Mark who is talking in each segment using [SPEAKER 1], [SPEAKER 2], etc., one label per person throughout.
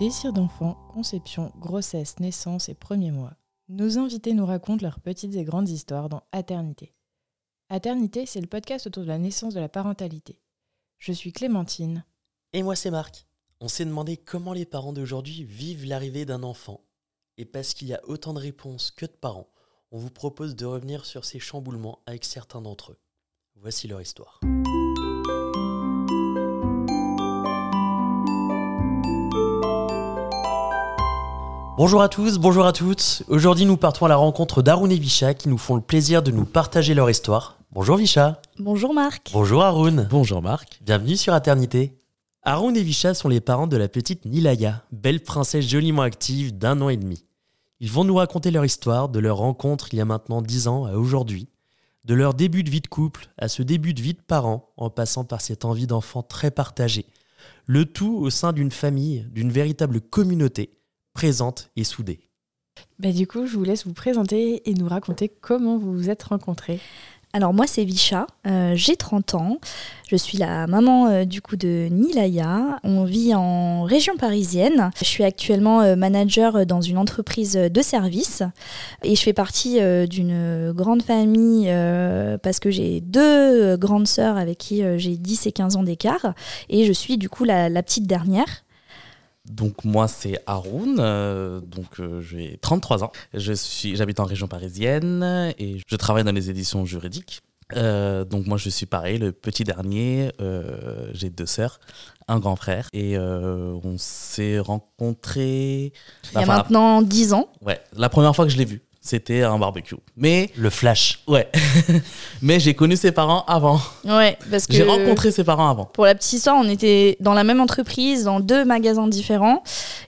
[SPEAKER 1] Désir d'enfant, conception, grossesse, naissance et premiers mois. Nos invités nous racontent leurs petites et grandes histoires dans Aternité. Aternité, c'est le podcast autour de la naissance de la parentalité. Je suis Clémentine.
[SPEAKER 2] Et moi, c'est Marc. On s'est demandé comment les parents d'aujourd'hui vivent l'arrivée d'un enfant. Et parce qu'il y a autant de réponses que de parents, on vous propose de revenir sur ces chamboulements avec certains d'entre eux. Voici leur histoire. Bonjour à tous, bonjour à toutes. Aujourd'hui, nous partons à la rencontre d'Arun et Visha qui nous font le plaisir de nous partager leur histoire. Bonjour Visha.
[SPEAKER 3] Bonjour Marc.
[SPEAKER 2] Bonjour Arun.
[SPEAKER 4] Bonjour Marc.
[SPEAKER 2] Bienvenue sur Aternité. Arun et Visha sont les parents de la petite Nilaya, belle princesse joliment active d'un an et demi. Ils vont nous raconter leur histoire, de leur rencontre il y a maintenant dix ans à aujourd'hui, de leur début de vie de couple à ce début de vie de parents, en passant par cette envie d'enfant très partagée. Le tout au sein d'une famille, d'une véritable communauté, présente et soudée.
[SPEAKER 1] Bah, du coup, je vous laisse vous présenter et nous raconter comment vous vous êtes rencontrés.
[SPEAKER 3] Alors moi c'est Visha, euh, j'ai 30 ans, je suis la maman euh, du coup de Nilaya, on vit en région parisienne, je suis actuellement euh, manager dans une entreprise de services et je fais partie d'une grande famille parce que j'ai deux grandes sœurs avec qui j'ai 10 et 15 ans d'écart et je suis du coup la, la petite dernière.
[SPEAKER 4] Donc moi c'est Haroun, euh, donc euh, j'ai 33 ans. Je suis, j'habite en région parisienne et je travaille dans les éditions juridiques. Euh, donc moi je suis pareil, le petit dernier. j'ai deux sœurs, un grand frère et on s'est rencontrés.
[SPEAKER 3] Il y a maintenant 10 ans.
[SPEAKER 4] Ouais, la première fois que je l'ai vu c'était un barbecue. Mais
[SPEAKER 2] le flash.
[SPEAKER 4] Ouais. mais j'ai connu ses parents avant.
[SPEAKER 3] Ouais, parce que
[SPEAKER 4] j'ai rencontré ses parents avant.
[SPEAKER 3] Pour la petite histoire, on était dans la même entreprise, dans deux magasins différents.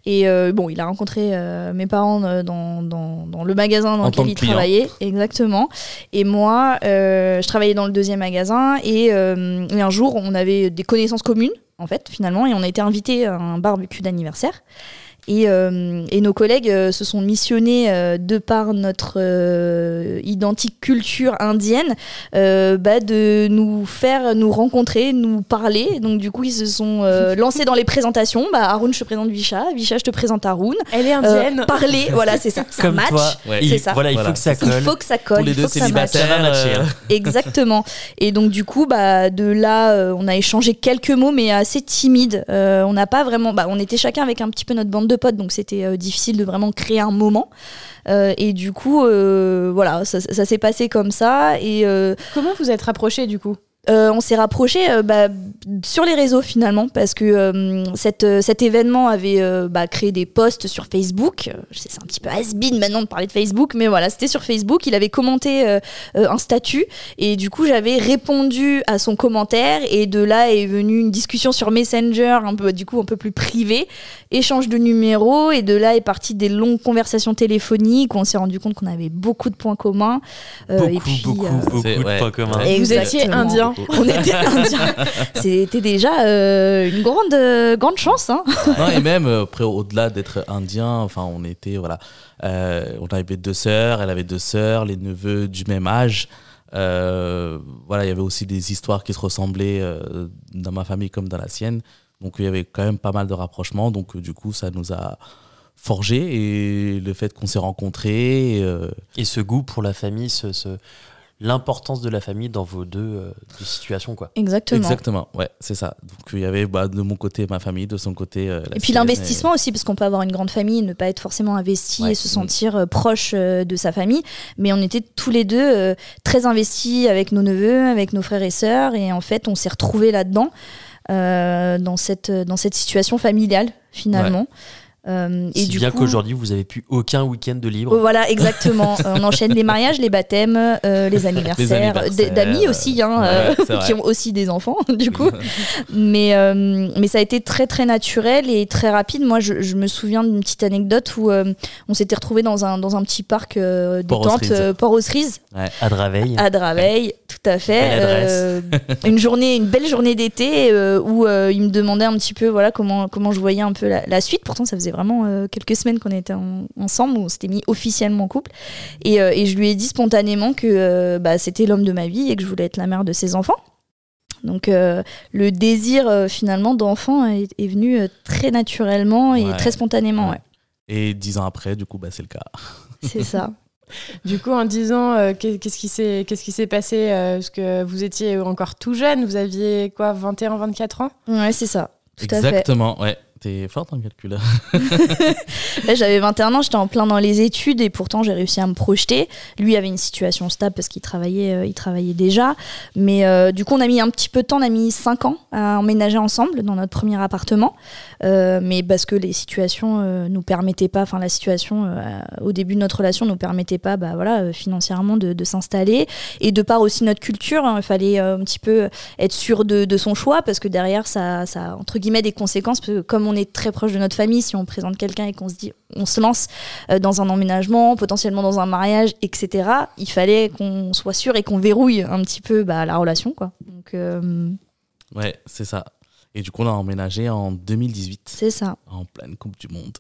[SPEAKER 3] Et euh, bon, il a rencontré euh, mes parents euh, dans, dans, dans, le magasin dans lequel il travaillait, exactement. Et moi, je travaillais dans le deuxième magasin. Et, et un jour, on avait des connaissances communes, en fait, finalement, et on a été invité à un barbecue d'anniversaire. Et, euh, et, nos collègues euh, se sont missionnés euh, de par notre identique culture indienne bah, de nous faire nous rencontrer, nous parler. Donc du coup ils se sont lancés dans les présentations. Bah, Haroun, je te présente Visha, Visha, je te présente Haroun.
[SPEAKER 1] Elle est indienne.
[SPEAKER 3] parler, voilà c'est ça. Ça match.
[SPEAKER 2] C'est ça. Voilà, il faut que ça colle.
[SPEAKER 3] Il faut que ça colle. Pour
[SPEAKER 4] les deux célibataires.
[SPEAKER 3] Exactement. Et donc du coup bah, de là on a échangé quelques mots mais assez timides. on n'a pas vraiment, bah, on était chacun avec un petit peu notre bande de potes, donc c'était euh, difficile de vraiment créer un moment. Euh, et du coup, euh, voilà, ça, ça s'est passé comme ça. Et
[SPEAKER 1] comment vous êtes rapprochés du coup?
[SPEAKER 3] On s'est rapproché euh, bah, sur les réseaux finalement parce que euh, cette, cet événement avait bah, créé des posts sur Facebook. C'est un petit peu has-been maintenant de parler de Facebook, mais voilà, c'était sur Facebook. Il avait commenté un statut et du coup j'avais répondu à son commentaire et de là est venue une discussion sur Messenger, un peu du coup un peu plus privé, échange de numéros et de là est partie des longues conversations téléphoniques où on s'est rendu compte qu'on avait beaucoup de points communs.
[SPEAKER 2] beaucoup, et puis, beaucoup, beaucoup de points communs.
[SPEAKER 1] Vous étiez indien.
[SPEAKER 3] On était indiens. C'était déjà euh, une grande, euh, grande chance. Hein.
[SPEAKER 4] et même euh, après, au-delà d'être indien, enfin, on était voilà, on avait deux sœurs, elle avait deux sœurs, les neveux du même âge. voilà, il y avait aussi des histoires qui se ressemblaient dans ma famille comme dans la sienne. Donc il y avait quand même pas mal de rapprochements. Donc du coup, ça nous a forgé et le fait qu'on s'est rencontrés.
[SPEAKER 2] Et, ce goût pour la famille, ce, ce l'importance de la famille dans vos deux, euh, situations quoi.
[SPEAKER 3] Exactement.
[SPEAKER 4] Exactement, ouais, c'est ça. Donc il y avait bah, de mon côté ma famille, de son côté euh,
[SPEAKER 3] la Et puis l'investissement aussi, parce qu'on peut avoir une grande famille et ne pas être forcément investi et se sentir euh, proche de sa famille. Mais on était tous les deux très investis avec nos neveux, avec nos frères et sœurs, et en fait on s'est retrouvés là-dedans, dans, cette, dans cette situation familiale finalement.
[SPEAKER 2] Euh, et du bien qu'aujourd'hui, vous avez plus aucun week-end de libre.
[SPEAKER 3] Voilà, exactement. Euh, on enchaîne les mariages, les baptêmes, euh, les anniversaires, d'amis aussi, hein, euh, qui ont aussi des enfants, du coup. mais, mais ça a été très, très naturel et très rapide. Moi, je, je me souviens d'une petite anecdote où on s'était retrouvé dans un, dans un petit parc détente, Port aux Cerises.
[SPEAKER 2] Ouais, à Draveil.
[SPEAKER 3] À Draveil, tout à fait. une journée, une belle journée d'été où il me demandait un petit peu voilà, comment, comment je voyais un peu la, la suite. Pourtant, ça faisait vraiment euh, quelques semaines qu'on était ensemble, où on s'était mis officiellement en couple. Et, euh, et, je lui ai dit spontanément que euh, bah, c'était l'homme de ma vie et que je voulais être la mère de ses enfants. Donc le désir finalement d'enfant est, venu très naturellement et très spontanément. Ouais.
[SPEAKER 4] Et dix ans après, du coup, bah, c'est le cas.
[SPEAKER 3] C'est ça.
[SPEAKER 1] Du coup, en dix ans, qu'est-ce qui s'est passé Parce que vous étiez encore tout jeune, vous aviez quoi, 21, 24 ans?
[SPEAKER 3] Ouais, c'est ça.
[SPEAKER 4] Tout Exactement, ouais. T'es forte en calcul.
[SPEAKER 3] Là, j'avais 21 ans, j'étais en plein dans les études et pourtant j'ai réussi à me projeter. Lui avait une situation stable parce qu'il travaillait, euh, il travaillait déjà. Mais euh, du coup, on a mis un petit peu de temps, on a mis 5 ans à emménager ensemble dans notre premier appartement. Euh, mais parce que les situations nous permettaient pas, enfin la situation au début de notre relation nous permettait pas, bah voilà, financièrement de, s'installer et de par aussi notre culture, hein, il fallait un petit peu être sûr de, son choix parce que derrière ça, ça entre guillemets des conséquences parce que comme on on est très proche de notre famille, si on présente quelqu'un et qu'on se dit, on se lance euh, dans un emménagement, potentiellement dans un mariage, etc., il fallait qu'on soit sûr et qu'on verrouille un petit peu bah, la relation, quoi. Donc, euh,
[SPEAKER 4] Ouais, c'est ça. Et du coup, on a emménagé en 2018.
[SPEAKER 3] C'est ça.
[SPEAKER 4] En pleine Coupe du Monde.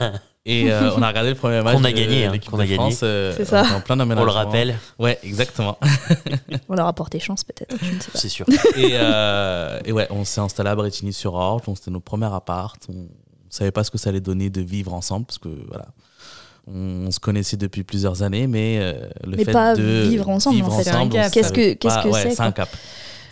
[SPEAKER 4] Et euh, on a regardé le premier match.
[SPEAKER 2] qu'on a gagné, hein, qu'on a gagné.
[SPEAKER 3] c'est ça.
[SPEAKER 4] En plein On
[SPEAKER 2] le rappelle.
[SPEAKER 4] Ouais, exactement.
[SPEAKER 3] on leur a porté chance peut-être.
[SPEAKER 2] C'est sûr.
[SPEAKER 4] Et, et, ouais, on s'est installé à Bretigny-sur-Orge. C'était nos premiers appart. On savait pas ce que ça allait donner de vivre ensemble parce que voilà. On, se connaissait depuis plusieurs années, mais euh, le fait
[SPEAKER 3] pas
[SPEAKER 4] de
[SPEAKER 3] vivre ensemble, en fait. Qu'est-ce que qu'est-ce que c'est
[SPEAKER 4] C'est un cap.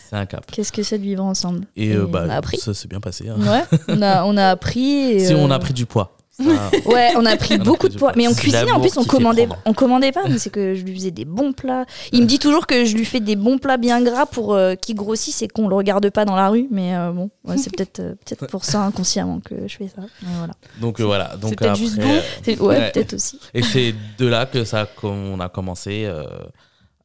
[SPEAKER 4] C'est un cap.
[SPEAKER 3] Qu'est-ce que c'est de vivre ensemble
[SPEAKER 4] Et, euh, bah, ça s'est bien passé. Hein.
[SPEAKER 3] Ouais, on a, on a appris.
[SPEAKER 4] si on a euh, pris du poids.
[SPEAKER 3] ouais, on a pris beaucoup de poids. Mais en cuisine, en plus, on commandait, on commandait pas, mais c'est que je lui faisais des bons plats. Il me dit toujours que je lui fais des bons plats bien gras pour euh, qu'il grossisse et qu'on le regarde pas dans la rue. Mais euh, bon, c'est peut-être euh, peut-être pour ça inconsciemment que je fais ça. voilà.
[SPEAKER 4] Donc voilà. Donc
[SPEAKER 3] peut-être juste bon. Ouais, peut-être aussi.
[SPEAKER 4] Et c'est de là que ça qu'on a commencé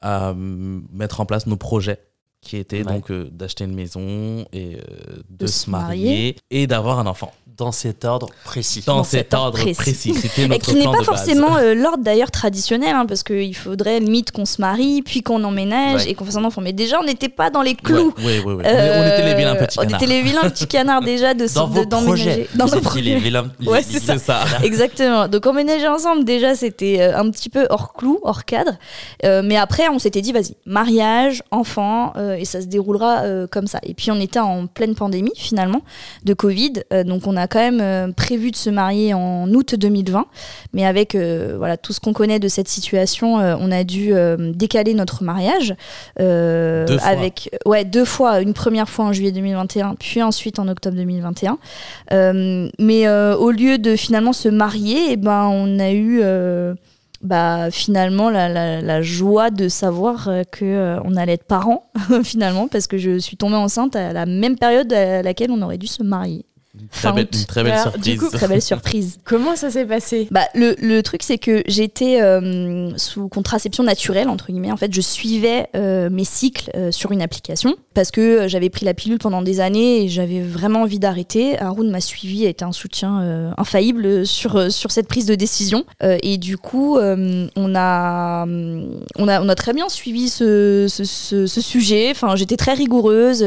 [SPEAKER 4] à mettre en place nos projets qui étaient donc d'acheter une maison et de, se marier et d'avoir un enfant
[SPEAKER 2] dans cet ordre précis.
[SPEAKER 4] Dans, cet, ordre précis. Notre
[SPEAKER 3] Et qui n'est pas forcément euh, l'ordre d'ailleurs traditionnel, hein, parce qu'il faudrait limite qu'on se marie, puis qu'on emménage et qu'on fasse un enfant. Mais déjà, on n'était pas dans les clous.
[SPEAKER 4] Oui, oui, oui. on était les vilains petits canards.
[SPEAKER 3] On était les vilains petits canards déjà de
[SPEAKER 2] d'emménager.
[SPEAKER 3] Dans
[SPEAKER 2] nos projets. Les vilains,
[SPEAKER 3] ouais, c'est ça. Exactement. Donc emménager ensemble, déjà, c'était euh, un petit peu hors clou, hors cadre. Euh, mais après, on s'était dit, vas-y, mariage, enfant, et ça se déroulera comme ça. Et puis on était en pleine pandémie finalement de Covid, donc on a quand même euh, prévu de se marier en août 2020, mais avec euh, voilà tout ce qu'on connaît de cette situation, euh, on a dû décaler notre mariage
[SPEAKER 4] deux
[SPEAKER 3] avec ouais deux fois, une première fois en juillet 2021, puis ensuite en octobre 2021. mais au lieu de finalement se marier, et eh ben on a eu bah, finalement la, la, joie de savoir que on allait être parents finalement parce que je suis tombée enceinte à la même période à laquelle on aurait dû se marier.
[SPEAKER 4] Une très, belle, très belle surprise.
[SPEAKER 3] très belle surprise.
[SPEAKER 1] Comment ça s'est passé?
[SPEAKER 3] Bah, le, le, truc, c'est que j'étais euh, sous contraception naturelle, entre guillemets. En fait, je suivais euh, mes cycles euh, sur une application parce que j'avais pris la pilule pendant des années et j'avais vraiment envie d'arrêter. Haroun m'a suivi, a été un soutien infaillible sur, sur cette prise de décision. et du coup, on, a, on, a, on a très bien suivi ce, ce, ce, sujet. Enfin, j'étais très rigoureuse.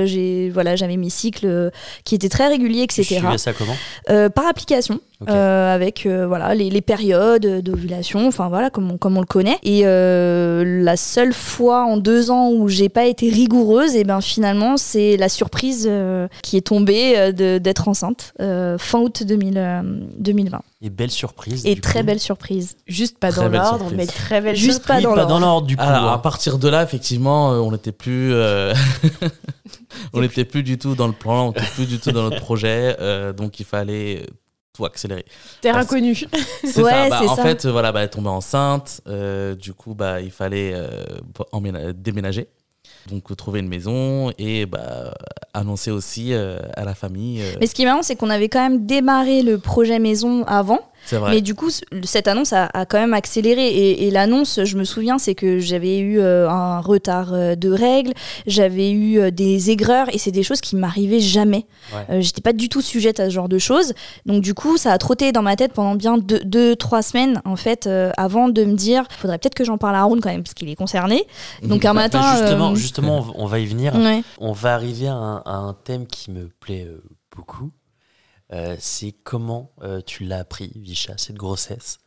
[SPEAKER 3] Voilà, j'avais mes cycles qui étaient très réguliers, etc.
[SPEAKER 2] Tu ça comment?
[SPEAKER 3] Euh, Par application. Euh, avec euh, voilà les, périodes d'ovulation, enfin voilà comme on, comme on le connaît. Et la seule fois en deux ans où j'ai pas été rigoureuse, et eh ben finalement c'est la surprise qui est tombée d'être enceinte fin août 2020.
[SPEAKER 2] Et belle surprise.
[SPEAKER 3] Et très belle surprise.
[SPEAKER 1] Juste pas dans l'ordre, mais très belle
[SPEAKER 3] Juste
[SPEAKER 1] pas
[SPEAKER 3] dans
[SPEAKER 2] l'ordre du coup.
[SPEAKER 4] Alors, à partir de là, effectivement, on n'était plus. on n'était plus du tout dans le plan, on n'était plus du tout dans notre projet, euh, donc il fallait tout accélérer.
[SPEAKER 1] Terre inconnue.
[SPEAKER 4] C'est ça. Bah, en fait, voilà, bah, elle tombait enceinte, euh, du coup, bah, il fallait euh, déménager. Donc trouver une maison et bah, annoncer aussi à la famille.
[SPEAKER 3] Mais ce qui est marrant, c'est qu'on avait quand même démarré le projet maison avant. Mais du coup, cette annonce a, quand même accéléré. Et, l'annonce, je me souviens, c'est que j'avais eu euh, un retard euh, de règles, j'avais eu euh, des aigreurs, et c'est des choses qui m'arrivaient jamais. J'étais pas du tout sujette à ce genre de choses. Donc du coup, ça a trotté dans ma tête pendant bien deux, trois semaines, en fait, avant de me dire, faudrait peut-être que j'en parle à Aaron quand même, parce qu'il est concerné. Donc un bah, matin...
[SPEAKER 2] Bah, justement, justement, on va y venir. On va arriver à un thème qui me plaît beaucoup. Euh, c'est comment euh, tu l'as appris, Visha, cette grossesse?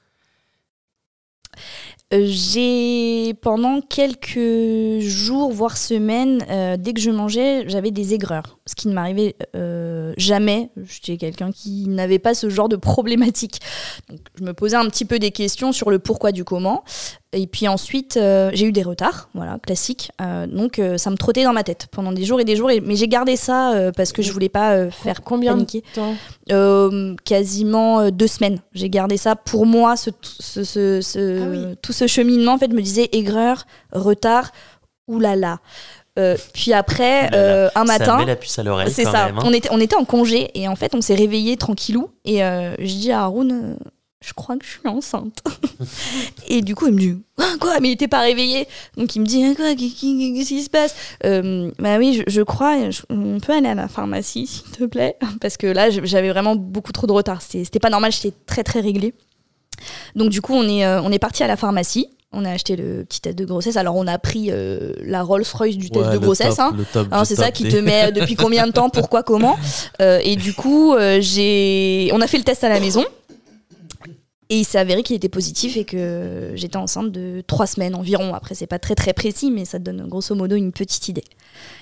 [SPEAKER 3] Euh, j'ai pendant quelques jours, voire semaines, dès que je mangeais, j'avais des aigreurs, ce qui ne m'arrivait jamais. J'étais quelqu'un qui n'avait pas ce genre de problématique. Donc, je me posais un petit peu des questions sur le pourquoi du comment. Et puis ensuite, euh, j'ai eu des retards, voilà, classique. Euh, donc euh, ça me trottait dans ma tête pendant des jours et des jours. Et, mais j'ai gardé ça parce que je voulais pas faire
[SPEAKER 1] combien
[SPEAKER 3] paniquer.
[SPEAKER 1] de temps
[SPEAKER 3] Quasiment deux semaines. J'ai gardé ça pour moi, ce, ce, ce,
[SPEAKER 1] Ah oui.
[SPEAKER 3] tout ce cheminement. En fait, je me disais aigreur, retard, oulala. Euh, puis après, euh, un
[SPEAKER 2] Ça
[SPEAKER 3] matin,
[SPEAKER 2] met la puce à l'oreille
[SPEAKER 3] c'est
[SPEAKER 2] quand
[SPEAKER 3] ça.
[SPEAKER 2] même. hein.
[SPEAKER 3] On était, on était en congé et en fait, on s'est réveillé tranquillou. Et euh, je dis à Haroun, je crois que je suis enceinte. et du coup, il me dit, Ah, quoi Mais il était pas réveillé. Donc il me dit, Ah, quoi Qu'est-ce qui se passe Euh, Bah oui, je, je crois. je- on peut aller à la pharmacie, s'il te plaît Parce que là, j'avais vraiment beaucoup trop de retard. C'était pas normal. J'étais très très réglée. Donc du coup, on est, euh, on est parti à la pharmacie. On a acheté le petit test de grossesse. Alors on a pris euh, la Rolls-Royce du test
[SPEAKER 4] Ouais,
[SPEAKER 3] de grossesse. hein. Hein, c'est ça qui te met depuis combien de temps, pourquoi, comment. Euh, et du coup, euh, j'ai, on a fait le test à la maison. Et il s'est avéré qu'il était positif et que j'étais enceinte de trois semaines environ. Après, c'est pas très très précis, mais ça te donne grosso modo une petite idée.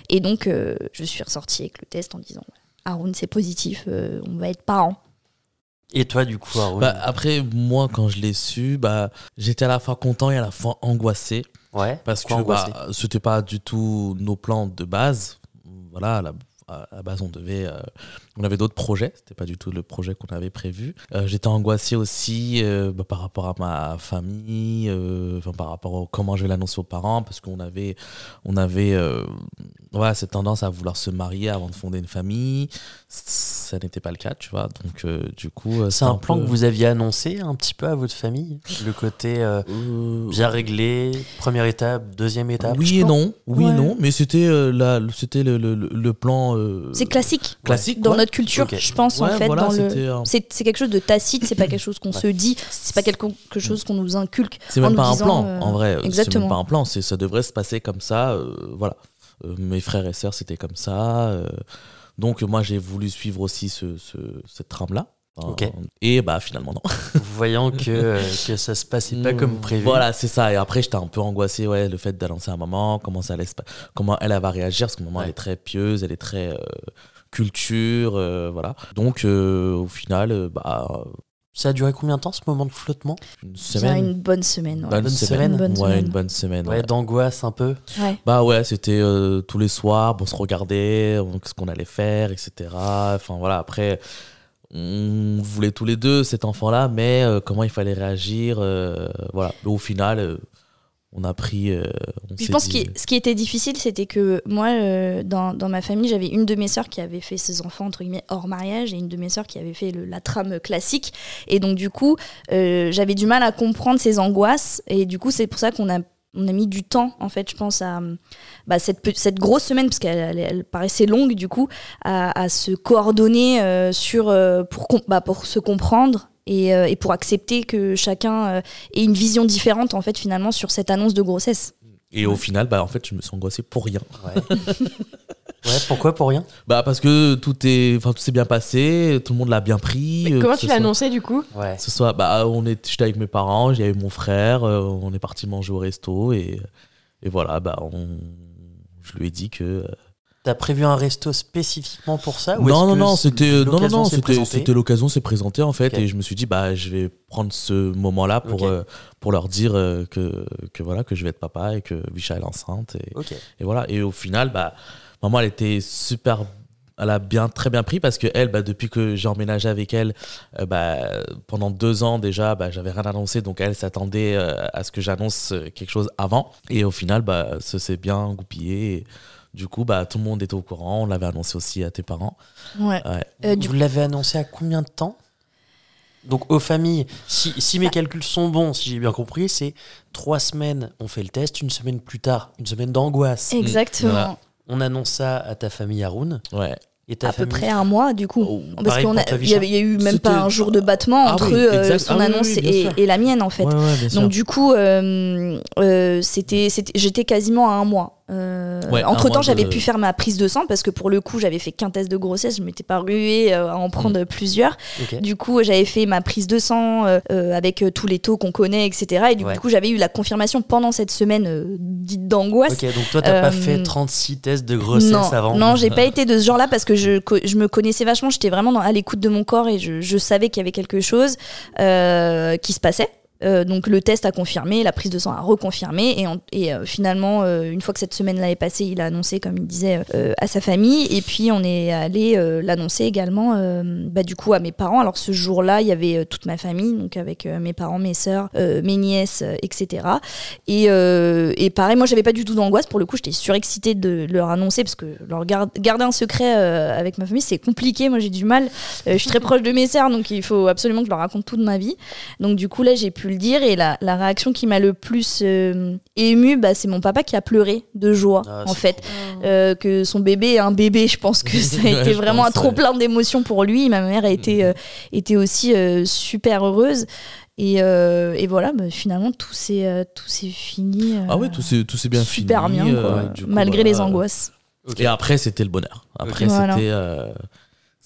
[SPEAKER 3] Et donc, euh, je suis ressortie avec le test en disant Haroun, c'est positif, euh, on va être parents.
[SPEAKER 2] Et toi, du coup, Haroun
[SPEAKER 4] Bah, après, moi, quand je l'ai su, bah, j'étais à la fois content et à la fois angoissé.
[SPEAKER 2] Ouais.
[SPEAKER 4] Parce que bah, c'était pas du tout nos plans de base. Voilà, à la, à la base, on devait. euh, on avait d'autres projets. C'était pas du tout le projet qu'on avait prévu. Euh, J'étais angoissé aussi euh, bah, par rapport à ma famille, euh, enfin, par rapport à comment je vais l'annoncer aux parents, parce qu'on avait, on avait euh, voilà, cette tendance à vouloir se marier avant de fonder une famille. Ça n'était pas le cas, tu vois. Donc, euh, du coup. euh,
[SPEAKER 2] C'est un plan
[SPEAKER 4] peu-
[SPEAKER 2] que vous aviez annoncé un petit peu à votre famille Le côté euh,
[SPEAKER 4] Euh,
[SPEAKER 2] bien réglé, première étape, deuxième étape
[SPEAKER 4] oui et non, oui
[SPEAKER 3] Ouais.
[SPEAKER 4] non, mais c'était euh, le, le, plan euh,
[SPEAKER 3] C'est classique.
[SPEAKER 4] classique
[SPEAKER 3] Dans. Notre culture, je pense, en fait,
[SPEAKER 4] voilà,
[SPEAKER 3] dans le.
[SPEAKER 4] c'était un-
[SPEAKER 3] C'est c'est quelque chose de tacite, c'est pas quelque chose qu'on
[SPEAKER 2] Ouais.
[SPEAKER 3] se dit, c'est pas quelque quelque chose qu'on nous inculque.
[SPEAKER 4] C'est même pas un plan,
[SPEAKER 3] euh,
[SPEAKER 4] en vrai. C'est
[SPEAKER 3] exactement.
[SPEAKER 4] même pas un plan, c'est ça devrait se passer comme ça. euh, voilà. Euh, mes frères et sœurs, c'était comme ça. euh, donc moi, j'ai voulu suivre aussi ce, ce- cette trame-là. Enfin,
[SPEAKER 2] Ok.
[SPEAKER 4] Et bah finalement non.
[SPEAKER 2] Voyant que, euh, que ça se passait pas comme prévu.
[SPEAKER 4] Mmh. Voilà, c'est ça. Et après, j'étais un peu angoissé, ouais, le fait d'annoncer à maman, comment ça allait se pa- comment elle, elle va réagir, parce que maman,
[SPEAKER 2] Ouais.
[SPEAKER 4] elle est très pieuse, elle est très euh, culture, euh, voilà. Donc, euh, au final, euh, bah,
[SPEAKER 2] Ça a duré combien de temps ce moment de flottement?
[SPEAKER 4] Une semaine.
[SPEAKER 3] une bonne semaine. ouais.
[SPEAKER 4] bonne
[SPEAKER 2] bonne
[SPEAKER 4] semaine.
[SPEAKER 3] Une bonne
[SPEAKER 4] ouais,
[SPEAKER 3] semaine.
[SPEAKER 4] une bonne semaine.
[SPEAKER 2] Ouais,
[SPEAKER 4] ouais.
[SPEAKER 2] d'angoisse un peu.
[SPEAKER 3] Ouais.
[SPEAKER 4] Bah ouais, c'était euh, tous les soirs, on se regardait, on- ce qu'on allait faire, etc. Enfin voilà, après, on voulait tous les deux cet enfant-là, mais euh, comment il fallait réagir, euh, voilà. Mais au final, euh, on a pris. euh, on
[SPEAKER 3] Je pense
[SPEAKER 4] dit-
[SPEAKER 3] que ce qui était difficile, c'était que moi, euh, dans, dans ma famille, j'avais une de mes sœurs qui avait fait ses enfants, entre guillemets, hors mariage, et une de mes sœurs qui avait fait le- la trame classique. Et donc, du coup, euh, j'avais du mal à comprendre ses angoisses. Et du coup, c'est pour ça qu'on a, on a mis du temps, en fait, je pense, à bah, cette, cette grosse semaine, parce qu'elle elle- elle paraissait longue, du coup, à, à se coordonner euh, sur, euh, pour, bah, pour se comprendre. Et, euh, et pour accepter que chacun euh, ait une vision différente en fait finalement sur cette annonce de grossesse.
[SPEAKER 4] Et au final, bah en fait, je me suis angoissé pour rien.
[SPEAKER 2] Ouais. ouais, pourquoi Pour rien?
[SPEAKER 4] Bah parce que tout est, enfin tout s'est bien passé, tout le monde l'a bien pris.
[SPEAKER 1] Mais
[SPEAKER 4] euh,
[SPEAKER 1] comment tu l'as
[SPEAKER 4] soit-
[SPEAKER 1] annoncé du coup?
[SPEAKER 2] Ouais.
[SPEAKER 4] Ce soit, bah on est, j'étais avec mes parents, avait mon frère, euh, on est parti manger au resto et, et voilà, bah on, je lui ai dit que euh,
[SPEAKER 2] T'as prévu un resto spécifiquement pour ça ou
[SPEAKER 4] non, non, non, c'était non, non,
[SPEAKER 2] l'occasion s'est
[SPEAKER 4] c'était
[SPEAKER 2] présentée
[SPEAKER 4] c'était l'occasion s'est présentée en fait et je me suis dit bah je vais prendre ce moment-là pour euh, pour leur dire euh, que que voilà que je vais être papa et que Visha est enceinte et, voilà. Et au final bah maman elle était super elle a bien très bien pris parce que elle bah, depuis que j'ai emménagé avec elle euh, bah, pendant deux ans déjà bah, j'avais rien annoncé donc elle s'attendait à ce que j'annonce quelque chose avant. Et au final bah ça s'est bien goupillé et du coup bah tout le monde était au courant on l'avait annoncé aussi à tes parents
[SPEAKER 3] Ouais.
[SPEAKER 4] Ouais.
[SPEAKER 3] Euh, du
[SPEAKER 2] Vous l'avez annoncé à combien de temps? Donc aux familles, si, si mes calculs sont bons, si j'ai bien compris, c'est trois semaines, on fait le test, une semaine plus tard, une semaine d'angoisse.
[SPEAKER 3] Exactement.
[SPEAKER 4] Voilà.
[SPEAKER 2] On annonce ça à ta famille Haroun
[SPEAKER 4] ouais
[SPEAKER 2] et ta
[SPEAKER 3] À peu près un mois, du coup.
[SPEAKER 4] Oh,
[SPEAKER 3] Parce qu'il y,
[SPEAKER 2] Visha
[SPEAKER 3] avait- il y a eu même pas un jour de battement
[SPEAKER 4] Ah
[SPEAKER 3] entre
[SPEAKER 4] oui,
[SPEAKER 3] euh, son
[SPEAKER 4] Ah oui,
[SPEAKER 3] annonce
[SPEAKER 4] oui,
[SPEAKER 3] et, la mienne, en fait.
[SPEAKER 4] Ouais, ouais, bien sûr.
[SPEAKER 3] Donc du coup, euh, euh, c'était, c'était- j'étais quasiment à un mois. Entre temps, j'avais pu faire ma prise de sang parce que pour le coup, j'avais fait qu'un test de grossesse. Je m'étais pas ruée à en prendre mm. plusieurs. Du coup, j'avais fait ma prise de sang avec tous les taux qu'on connaît, etc. Et du coup, j'avais eu la confirmation pendant cette semaine dite d'angoisse.
[SPEAKER 2] Ok, donc toi, t'as pas fait 36 tests de grossesse avant
[SPEAKER 3] Non, j'ai pas été de ce genre-là parce que je, je me connaissais vachement. J'étais vraiment à l'écoute de mon corps et je, je savais qu'il y avait quelque chose qui se passait. Euh, donc le test a confirmé, la prise de sang a reconfirmé et, euh, finalement euh, une fois que cette semaine-là est passée, il a annoncé comme il disait à sa famille et puis on est allé l'annoncer également bah, du coup à mes parents. Alors ce jour-là, il y avait toute ma famille donc avec mes parents, mes sœurs, mes nièces, etc. Et, et pareil, moi j'avais pas du tout d'angoisse pour le coup, j'étais surexcitée de leur annoncer parce que leur garder un secret avec ma famille c'est compliqué. Moi j'ai du mal, je suis très proche de mes sœurs donc il faut absolument que je leur raconte toute ma vie. Donc du coup là j'ai pu dire. Et la, la réaction qui m'a le plus euh, émue, bah, c'est mon papa qui a pleuré de joie, ah, en fait. Euh, que son bébé est un bébé, je pense que ça a été vraiment un trop plein d'émotions pour lui. Ma mère a été, euh, était aussi super heureuse. Et, et, voilà, bah, finalement, tout s'est tout fini.
[SPEAKER 4] ah oui, tout s'est bien
[SPEAKER 3] super
[SPEAKER 4] fini.
[SPEAKER 3] bien, malgré les angoisses.
[SPEAKER 4] Et après, c'était le bonheur. Après, c'était.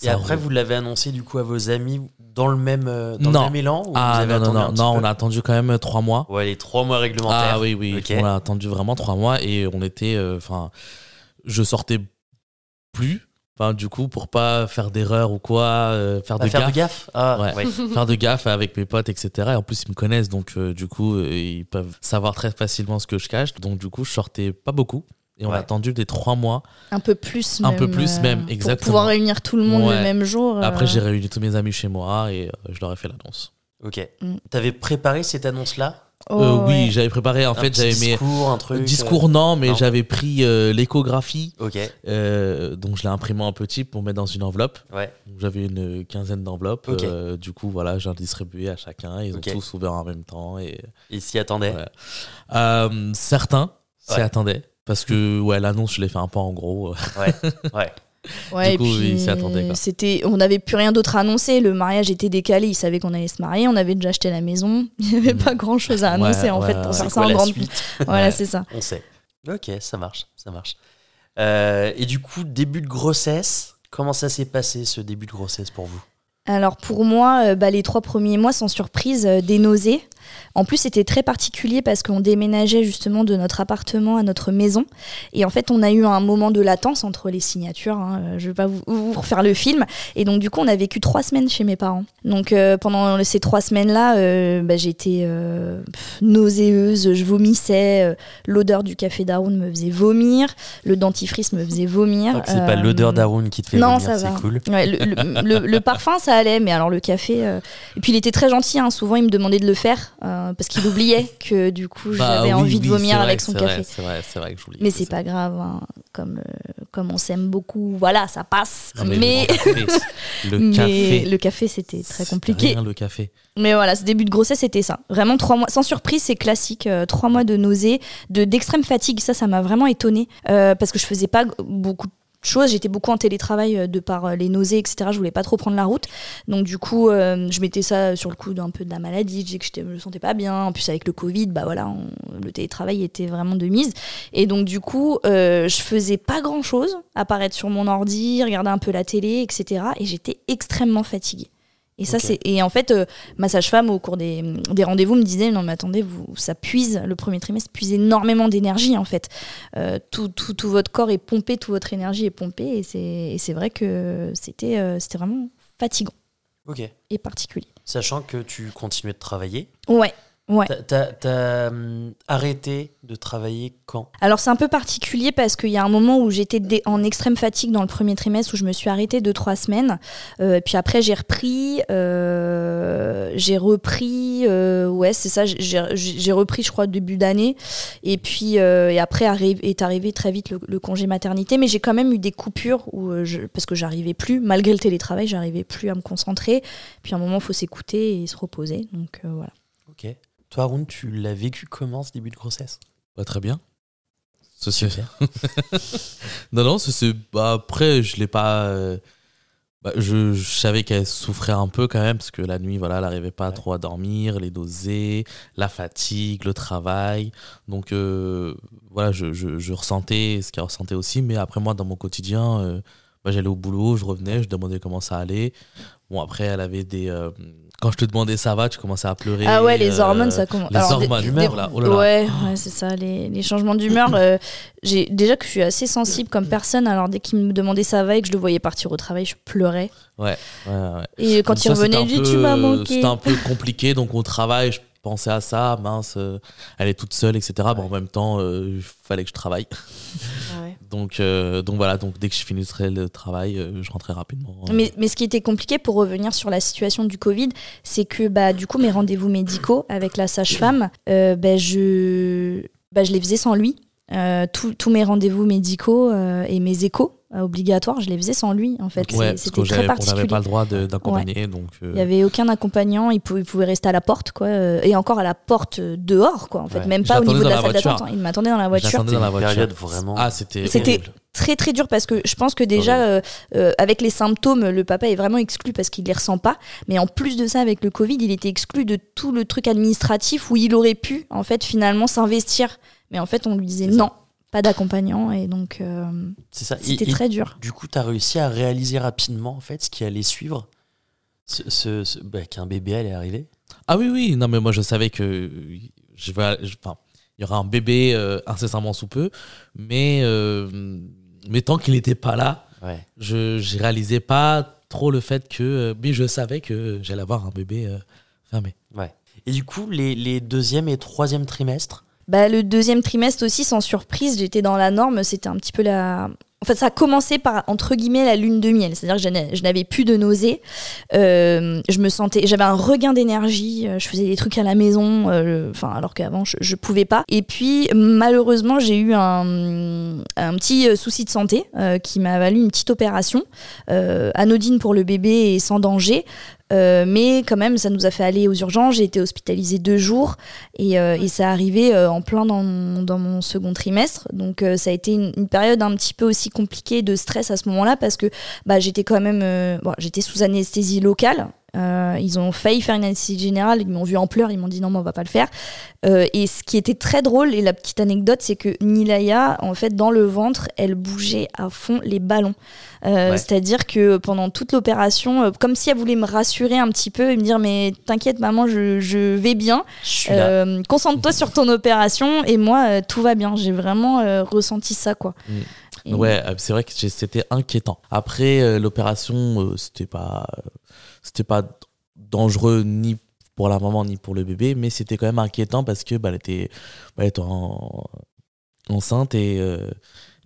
[SPEAKER 2] Et après, vous l'avez annoncé du coup à vos amis dans le même, euh, dans le même élan
[SPEAKER 4] ah, non, non, non, non on a attendu quand même trois mois.
[SPEAKER 2] Ouais, les trois mois réglementaires.
[SPEAKER 4] Ah oui, oui, on a attendu vraiment trois mois et on était. Euh, enfin, je sortais plus. Enfin, du coup, pour pas faire d'erreur ou quoi, euh, faire, de,
[SPEAKER 2] faire de gaffe. Ah,
[SPEAKER 4] ouais. faire de gaffe avec mes potes, etc. Et en plus, ils me connaissent, donc du coup, ils peuvent savoir très facilement ce que je cache. Donc, du coup, je sortais pas beaucoup. Et on a attendu des trois mois.
[SPEAKER 3] Un peu plus
[SPEAKER 4] même. Un peu plus même, exactement.
[SPEAKER 3] Pour pouvoir réunir tout le monde le même jour.
[SPEAKER 4] Après, euh. j'ai réuni tous mes amis chez moi et euh, je leur ai fait l'annonce.
[SPEAKER 2] Ok. Mm. T'avais préparé cette annonce-là?
[SPEAKER 4] Oh, euh, Oui, j'avais préparé. En fait, j'avais
[SPEAKER 2] mes. Discours, un truc.
[SPEAKER 4] Discours, non, mais j'avais pris l'échographie. Ok. donc, je l'ai imprimé en petit pour mettre dans une enveloppe. Ouais. J'avais une quinzaine d'enveloppes. du coup, voilà, j'en distribué à chacun. Ils ont tous ouvert en même temps. Et
[SPEAKER 2] ils s'y attendaient
[SPEAKER 4] Certains s'y attendaient. Parce que ouais, l'annonce, je l'ai fait un peu en gros. Ouais,
[SPEAKER 2] ouais.
[SPEAKER 3] Ouais, du coup, et puis, C'était, on n'avait plus rien d'autre à annoncer. Le mariage était décalé. Ils savaient qu'on allait se marier. On avait déjà acheté la maison. Il n'y avait mm. pas grand chose à annoncer en fait pour faire ça en grande. Voilà, c'est ça.
[SPEAKER 2] On sait. Ok, ça marche, ça marche. Euh, et du coup, début de grossesse. Comment ça s'est passé ce début de grossesse pour vous?
[SPEAKER 3] Alors pour moi, euh, bah, les trois premiers mois, sans surprise, euh, des nausées. En plus, c'était très particulier parce qu'on déménageait justement de notre appartement à notre maison. Et en fait, on a eu un moment de latence entre les signatures. Hein. Je ne vais pas vous, refaire le film. Et donc, du coup, on a vécu trois semaines chez mes parents. Donc, euh, pendant ces trois semaines-là, euh, bah, j'étais euh, nauséeuse, je vomissais. L'odeur du café d'Aroun me faisait vomir. Le dentifrice me faisait vomir.
[SPEAKER 2] C'est pas l'odeur d'Aroun qui te fait non, vomir, c'est cool.
[SPEAKER 3] le, parfum, ça allait. Mais alors, le café. Et puis, il était très gentil. Hein. Souvent, il me demandait de le faire. Euh, parce qu'il oubliait que du coup bah j'avais envie de vomir avec son café.
[SPEAKER 4] C'est vrai, c'est vrai que j'oublie.
[SPEAKER 3] Mais c'est pas grave, hein. comme, euh, comme on s'aime beaucoup, voilà, ça passe. mais,
[SPEAKER 4] le café,
[SPEAKER 3] le café, c'était très compliqué.
[SPEAKER 4] Rien, le café.
[SPEAKER 3] Mais voilà, ce début de grossesse, c'était ça. Vraiment trois mois, sans surprise, c'est classique. Euh, trois mois de nausées, de d'extrême fatigue. Ça, ça m'a vraiment étonnée parce que je faisais pas beaucoup de chose. J'étais beaucoup en télétravail euh, de par euh, les nausées, etc. Je voulais pas trop prendre la route. Donc, du coup, euh, je mettais ça sur le coup d'un peu de la maladie. Je disais que je me sentais pas bien. En plus, avec le Covid, bah voilà, le télétravail était vraiment de mise. Et donc, du coup, je faisais pas grand chose, apparaître sur mon ordi, regarder un peu la télé, etc. Et j'étais extrêmement fatiguée. Et ça, c'est et en fait, euh, ma sage-femme au cours des, des rendez-vous me disait non mais attendez, vous, ça puise le premier trimestre puise énormément d'énergie en fait. Euh, tout, tout, tout, votre corps est pompé, toute votre énergie est pompée et c'est, c'est vrai que c'était, euh, c'était vraiment fatigant.
[SPEAKER 2] Ok.
[SPEAKER 3] Et particulier.
[SPEAKER 2] Sachant que tu continuais de travailler.
[SPEAKER 3] Ouais. Ouais.
[SPEAKER 2] T'as hum, arrêté de travailler quand?
[SPEAKER 3] Alors c'est un peu particulier parce qu'il y a un moment où j'étais en extrême fatigue dans le premier trimestre où je me suis arrêtée deux trois semaines. Euh, puis après j'ai repris, euh, j'ai repris, euh, ouais c'est ça, j'ai repris je crois début d'année. Et puis et après est arrivé très vite le, congé maternité, mais j'ai quand même eu des coupures où je, parce que j'arrivais plus, malgré le télétravail, j'arrivais plus à me concentrer. Puis à un moment il faut s'écouter et se reposer. Donc voilà.
[SPEAKER 2] Toi, Arun, tu l'as vécu comment ce début de grossesse?
[SPEAKER 4] Pas très bien. Super. non, non, c'est bah, après, je l'ai pas. Euh, bah, je, savais qu'elle souffrait un peu quand même, parce que la nuit, voilà, elle n'arrivait pas trop à dormir, les nausées, la fatigue, le travail. Donc, euh, voilà, je, je, ressentais ce qu'elle ressentait aussi. Mais après, moi, dans mon quotidien, euh, bah, j'allais au boulot, je revenais, je demandais comment ça allait. Bon, après, elle avait des. Euh, quand je te demandais ça va, tu commençais à pleurer.
[SPEAKER 3] Ah ouais, les hormones, ça commence.
[SPEAKER 4] Les hormones d'humeur, là. Oh là là.
[SPEAKER 3] Ouais, ouais c'est ça, les, les changements d'humeur. j'ai déjà que je suis assez sensible comme personne, alors dès qu'il me demandait ça va et que je le voyais partir au travail, je pleurais.
[SPEAKER 4] Ouais, ouais, ouais.
[SPEAKER 3] Et quand il revenait, il dit Tu m'as manqué.
[SPEAKER 4] C'était un peu compliqué, donc au travail, je pensais à ça, mince, euh, elle est toute seule, etc. Bon, en même temps, euh, il fallait que je travaille. donc, euh, donc voilà, donc dès que je finissais le travail, je rentrais rapidement.
[SPEAKER 3] Mais, mais, ce qui était compliqué pour revenir sur la situation du Covid, c'est que bah, du coup, mes rendez-vous médicaux avec la sage-femme, bah, je, bah, je les faisais sans lui. tous mes rendez-vous médicaux et mes échos euh, obligatoire, je les faisais sans lui en fait.
[SPEAKER 4] C'était très particulier. On n'avait pas le droit d'accompagner. donc.
[SPEAKER 3] Euh, il n'y avait aucun accompagnant, il pouvait, il pouvait, rester à la porte quoi, euh, et encore à la porte dehors quoi en fait, même pas au niveau de la, salle d'attente. Hein. Il m'attendait dans la voiture.
[SPEAKER 4] dans la voiture.
[SPEAKER 2] vraiment.
[SPEAKER 4] Ah c'était.
[SPEAKER 3] C'était très très dur parce que je pense que déjà avec les symptômes, le papa est vraiment exclu parce qu'il les ressent pas. Mais en plus de ça, avec le Covid, il était exclu de tout le truc administratif où il aurait pu en fait finalement s'investir. Mais en fait, on lui disait non pas d'accompagnant et donc euh, c'était très dur.
[SPEAKER 2] Du coup, tu as réussi à réaliser rapidement en fait ce qui allait suivre, ce, bah, qu'un bébé allait arriver?
[SPEAKER 4] Ah oui oui, non mais moi je savais que je vais, il y aura un bébé euh, incessamment sous peu, mais euh, mais tant qu'il n'était pas là, ouais. je ne réalisais pas trop le fait que, mais je savais que j'allais avoir un bébé fermé.
[SPEAKER 2] Ouais. Et du coup, les, les deuxième et troisième trimestres,
[SPEAKER 3] bah, le deuxième trimestre aussi, sans surprise, j'étais dans la norme. C'était un petit peu la. En fait, ça a commencé par, entre guillemets, la lune de miel. C'est-à-dire que je n'avais plus de nausées. Euh. J'avais un regain d'énergie. Euh, je faisais des trucs à la maison. Euh, enfin, alors qu'avant, je, ne pouvais pas. Et puis, malheureusement, j'ai eu un, un, petit souci de santé qui m'a valu une petite opération. anodine pour le bébé et sans danger. Euh, mais quand même, ça nous a fait aller aux urgences. J'ai été hospitalisée deux jours et, euh, et ça arrivait euh, en plein dans mon, dans mon, second trimestre. Donc ça a été une, période un petit peu aussi compliquée de stress à ce moment-là parce que bah, j'étais quand même bon, j'étais sous anesthésie locale. Ils ont failli faire une anesthésie générale, ils m'ont vu en pleurs, ils m'ont dit non, mais on va pas le faire. et ce qui était très drôle, et la petite anecdote, c'est que Nilaya, en fait, dans le ventre, elle bougeait à fond les ballons. Euh, c'est-à-dire que pendant toute l'opération, euh, comme si elle voulait me rassurer un petit peu et me dire mais t'inquiète maman, je, vais bien. Euh, concentre-toi sur ton opération et moi tout va bien. J'ai vraiment ressenti ça quoi.
[SPEAKER 4] Mm. Ouais, c'est vrai que c'était inquiétant. Après l'opération, c'était pas, c'était pas dangereux ni pour la maman ni pour le bébé, mais c'était quand même inquiétant parce que bah, était, elle était enceinte et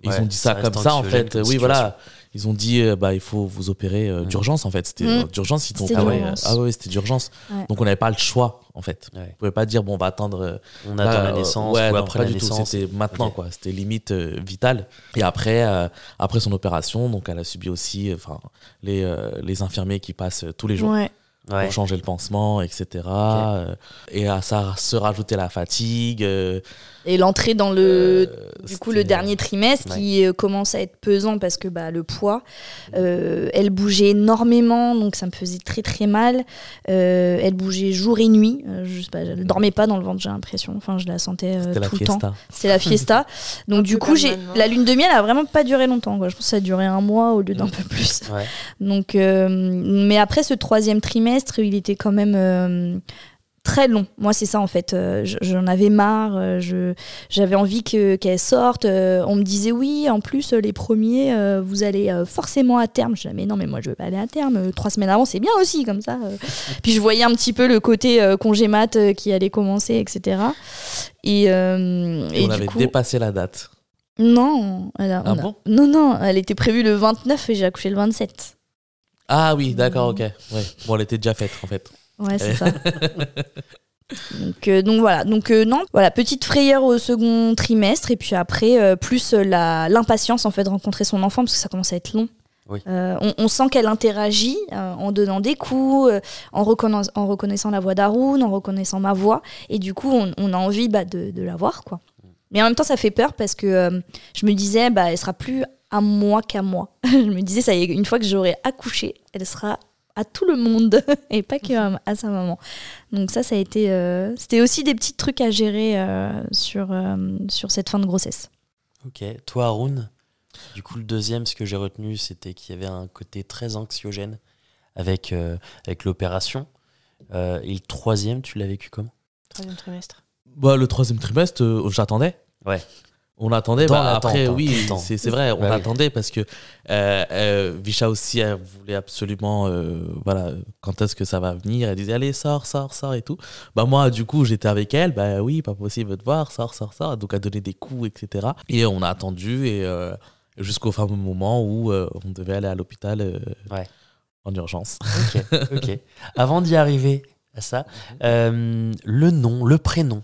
[SPEAKER 4] ils ont dit ça comme ça en fait. Oui, voilà. ils ont dit euh, bah il faut vous opérer euh, d'urgence en fait. C'était mm. d'urgence ils
[SPEAKER 3] ah ouais,
[SPEAKER 4] ah ouais c'était d'urgence. Donc on n'avait pas le choix en fait. On pouvait pas dire bon on va attendre euh,
[SPEAKER 2] on attend la naissance
[SPEAKER 4] ou
[SPEAKER 2] après
[SPEAKER 4] pas
[SPEAKER 2] la
[SPEAKER 4] du tout. c'était maintenant quoi. C'était limite vital. Et après après son opération donc elle a subi aussi enfin les les infirmiers qui passent tous les jours pour changer le pansement, etc. et à ça se rajouter la fatigue,
[SPEAKER 3] et l'entrée dans le, euh, du coup, le dernier trimestre qui euh, commence à être pesant parce que bah, le poids, euh, elle bougeait énormément, donc ça me faisait très très mal. elle bougeait jour et nuit. je sais pas, elle dormait pas dans le ventre, j'ai l'impression. Enfin, je la sentais tout le temps. C'était la fiesta. donc du coup, j'ai la lune de miel a vraiment pas duré longtemps. Quoi. Je pense que ça a duré un mois au lieu d'un peu plus. Donc, mais après ce troisième trimestre, il était quand même très long. Moi, c'est ça en fait. Euh, j'en avais marre. Euh, j'avais envie que qu'elle sorte. Euh, on me disait oui. En plus, les premiers, vous allez forcément à terme. Je disais mais non, mais moi je veux pas aller à terme. Trois semaines avant, c'est bien aussi comme ça. Puis je voyais un petit peu le côté congé mat qui allait commencer, etc. Et, et,
[SPEAKER 4] on avait dépassé la date.
[SPEAKER 3] Non,
[SPEAKER 4] ah bon?
[SPEAKER 3] Non, non, elle était prévue le 29 et j'ai accouché le 27.
[SPEAKER 4] Ah oui, d'accord, ok. Ouais. Bon, elle était déjà faite en fait.
[SPEAKER 3] Ouais, c'est ça. Donc, euh, donc, voilà, donc euh, non, voilà, petite frayeur au second trimestre et puis après euh, plus l'impatience en fait de rencontrer son enfant parce que ça commence à être long. On, sent qu'elle interagit en donnant des coups, en, en, reconnaissant la voix d'Aroun, en reconnaissant ma voix et du coup on, a envie bah, de, de, la voir quoi. Mais en même temps ça fait peur parce que je me disais bah elle sera plus à moi qu'à moi. je me disais, ça y est, une fois que j'aurai accouché, elle sera à tout le monde et pas que à, sa maman. Donc ça, ça a été, euh, c'était aussi des petits trucs à gérer euh, sur, euh, sur cette fin de grossesse.
[SPEAKER 2] Ok, toi Haroun, du coup le deuxième, ce que j'ai retenu, c'était qu'il y avait un côté très anxiogène avec, avec l'opération. et le troisième, tu l'as vécu comment?
[SPEAKER 1] Troisième trimestre.
[SPEAKER 4] Bah, le troisième trimestre, j'attendais.
[SPEAKER 2] Ouais.
[SPEAKER 4] On attendait, bah, après, hein, oui, c'est vrai, on attendait parce que euh, euh, Visha aussi, elle voulait absolument, euh, voilà, quand est-ce que ça va venir? Elle disait, allez, sors, sors, sors et tout. Bah, moi, du coup, j'étais avec elle, bah oui, pas possible de te voir, sors, sors, sors. Donc, elle donnait des coups, etc. Et on a attendu et jusqu'au fameux moment où on devait aller à l'hôpital en urgence.
[SPEAKER 2] Ok, ok. Avant d'y arriver à ça, le nom, le prénom.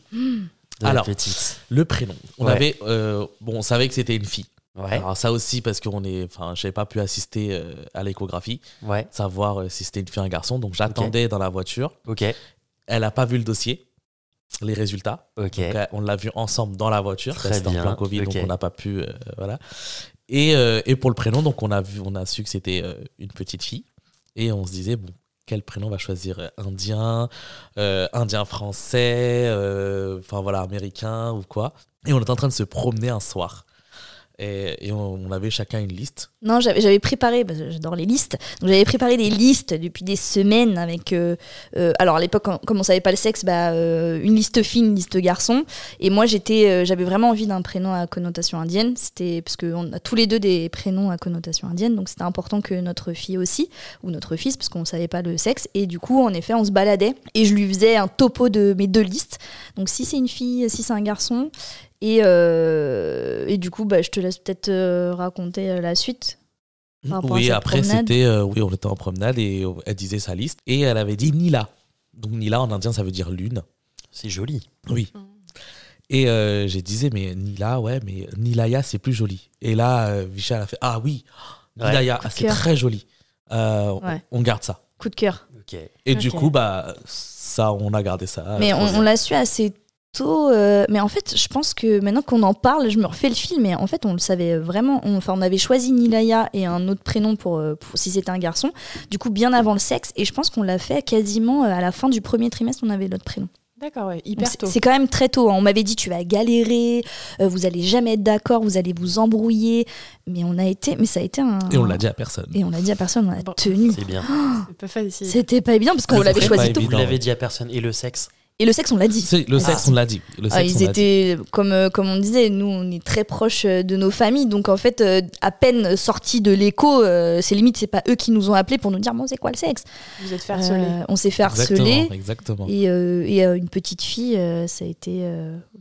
[SPEAKER 2] Hmm. Alors, petite.
[SPEAKER 4] le prénom. On avait, euh, bon, on savait que c'était une fille. Alors ça aussi parce que est, enfin, j'avais pas pu assister euh, à l'échographie,
[SPEAKER 2] ouais.
[SPEAKER 4] savoir euh, si c'était une fille ou un garçon. Donc j'attendais dans la voiture.
[SPEAKER 2] Ok.
[SPEAKER 4] Elle a pas vu le dossier, les résultats.
[SPEAKER 2] Ok.
[SPEAKER 4] on l'a vu ensemble dans la voiture. C'était en plein Covid, donc on n'a pas pu, voilà. Et, et, pour le prénom, donc on a vu, on a su que c'était une petite fille. Et on se disait bon, quel prénom va choisir euh, Indien, euh, Indien français, euh, enfin voilà, américain ou quoi. Et on est en train de se promener un soir. Et, on, avait chacun une liste.
[SPEAKER 3] Non, j'avais préparé, parce que j'adore les listes, j'avais préparé des listes depuis des semaines avec. Euh, euh, alors à l'époque, comme on savait pas le sexe, bah, euh, une liste fille, une liste garçon. Et moi, j'étais, j'avais vraiment envie d'un prénom à connotation indienne. C'était parce qu'on a tous les deux des prénoms à connotation indienne, donc c'était important que notre fille aussi, ou notre fils, parce qu'on savait pas le sexe. Et du coup, en effet, on se baladait et je lui faisais un topo de mes deux listes. Donc si c'est une fille, si c'est un garçon. Et, euh, et du coup, bah, je te laisse peut-être euh, raconter euh, la suite.
[SPEAKER 4] Oui, après, c'était. oui, on était en promenade et elle disait sa liste. Et elle avait dit Nila. Donc, Nila en indien, ça veut dire lune.
[SPEAKER 2] C'est joli.
[SPEAKER 4] Oui. Mm. Et j'ai disais, mais Nila, ouais, mais Nilaya, c'est plus joli. Et là, Vishal a fait Ah oui, Nilaya, c'est très joli. On garde ça.
[SPEAKER 3] Coup de cœur.
[SPEAKER 4] Et du coup, bah, ça, on a gardé ça.
[SPEAKER 3] Mais on, on l'a su assez euh, mais en fait, je pense que maintenant qu'on en parle, je me refais le film. Mais en fait, on le savait vraiment. enfin, on avait choisi Nilaya et un autre prénom pour, euh, pour si c'était un garçon. Du coup, bien avant le sexe. Et je pense qu'on l'a fait quasiment euh, à la fin du premier trimestre. On avait l'autre prénom.
[SPEAKER 1] D'accord, ouais, hyper tôt.
[SPEAKER 3] C'est quand même très tôt. Hein. On m'avait dit tu vas galérer, vous allez jamais être d'accord, vous allez vous embrouiller. Mais on a été, mais ça a été un.
[SPEAKER 4] Et on l'a dit à personne.
[SPEAKER 3] Et on l'a dit à personne, on a tenu.
[SPEAKER 2] C'est bien.
[SPEAKER 3] C'était pas évident parce qu'on l'avait choisi tôt.
[SPEAKER 2] Vous l'avez dit à personne. Et le sexe
[SPEAKER 3] et le sexe, on l'a dit.
[SPEAKER 4] Le sexe, on l'a dit. Le
[SPEAKER 3] ah, ils étaient, comme, euh, comme on disait, nous, on est très proches euh, de nos familles. Donc, en fait, euh, à peine sortis de l'écho, c'est limite, c'est pas eux qui nous ont appelés pour nous dire, bon, c'est quoi le sexe
[SPEAKER 1] Vous êtes fait harceler.
[SPEAKER 3] on s'est fait harceler.
[SPEAKER 4] Exactement.
[SPEAKER 3] Et, et une petite fille, ça a été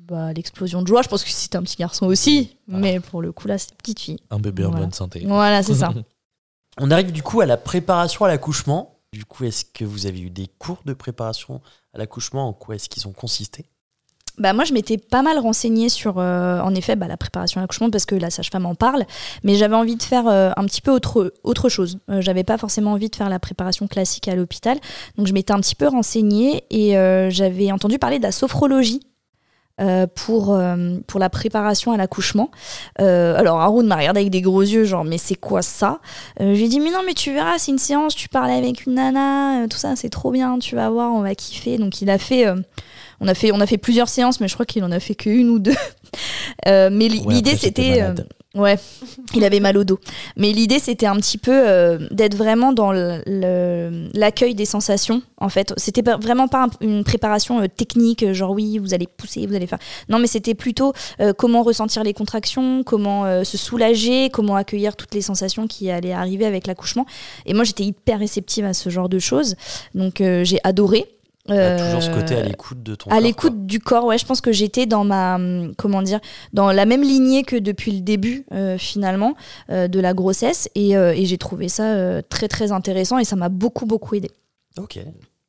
[SPEAKER 3] bah, l'explosion de joie. Je pense que c'était un petit garçon aussi. Mais pour le coup, là, c'était une petite fille.
[SPEAKER 4] Un bébé en bonne santé.
[SPEAKER 3] Voilà, c'est ça.
[SPEAKER 2] on arrive du coup à la préparation à l'accouchement. Du coup, est-ce que vous avez eu des cours de préparation à l'accouchement? En quoi est-ce qu'ils ont consisté?
[SPEAKER 3] Bah moi, je m'étais pas mal renseignée sur, euh, en effet, bah, la préparation à l'accouchement parce que la sage-femme en parle, mais j'avais envie de faire euh, un petit peu autre, autre chose. Euh, j'avais pas forcément envie de faire la préparation classique à l'hôpital, donc je m'étais un petit peu renseignée et j'avais entendu parler de la sophrologie euh, pour, euh, pour la préparation à l'accouchement. Euh, alors Haroun m'a regardé avec des gros yeux, genre mais c'est quoi ça? Je lui ai dit mais non mais tu verras, c'est une séance, tu parles avec une nana, tout ça c'est trop bien, tu vas voir, on va kiffer. Donc il a fait, on a fait, on a fait plusieurs séances, mais je crois qu'il en a fait qu'une ou deux. mais l'idée c'était Ouais, il avait mal au dos. Mais l'idée, c'était un petit peu euh, d'être vraiment dans l'accueil des sensations, en fait. C'était vraiment pas une préparation euh, technique, genre oui, vous allez pousser, vous allez faire. Non, mais c'était plutôt euh, comment ressentir les contractions, comment se soulager, comment accueillir toutes les sensations qui allaient arriver avec l'accouchement. Et moi, j'étais hyper réceptive à ce genre de choses. Donc, j'ai adoré.
[SPEAKER 2] Euh, toujours ce côté à l'écoute de ton
[SPEAKER 3] à l'écoute du corps ouais je pense que j'étais dans ma comment dire dans la même lignée que depuis le début euh, finalement euh, de la grossesse et, et j'ai trouvé ça très très intéressant et ça m'a beaucoup beaucoup aidé.
[SPEAKER 2] Ok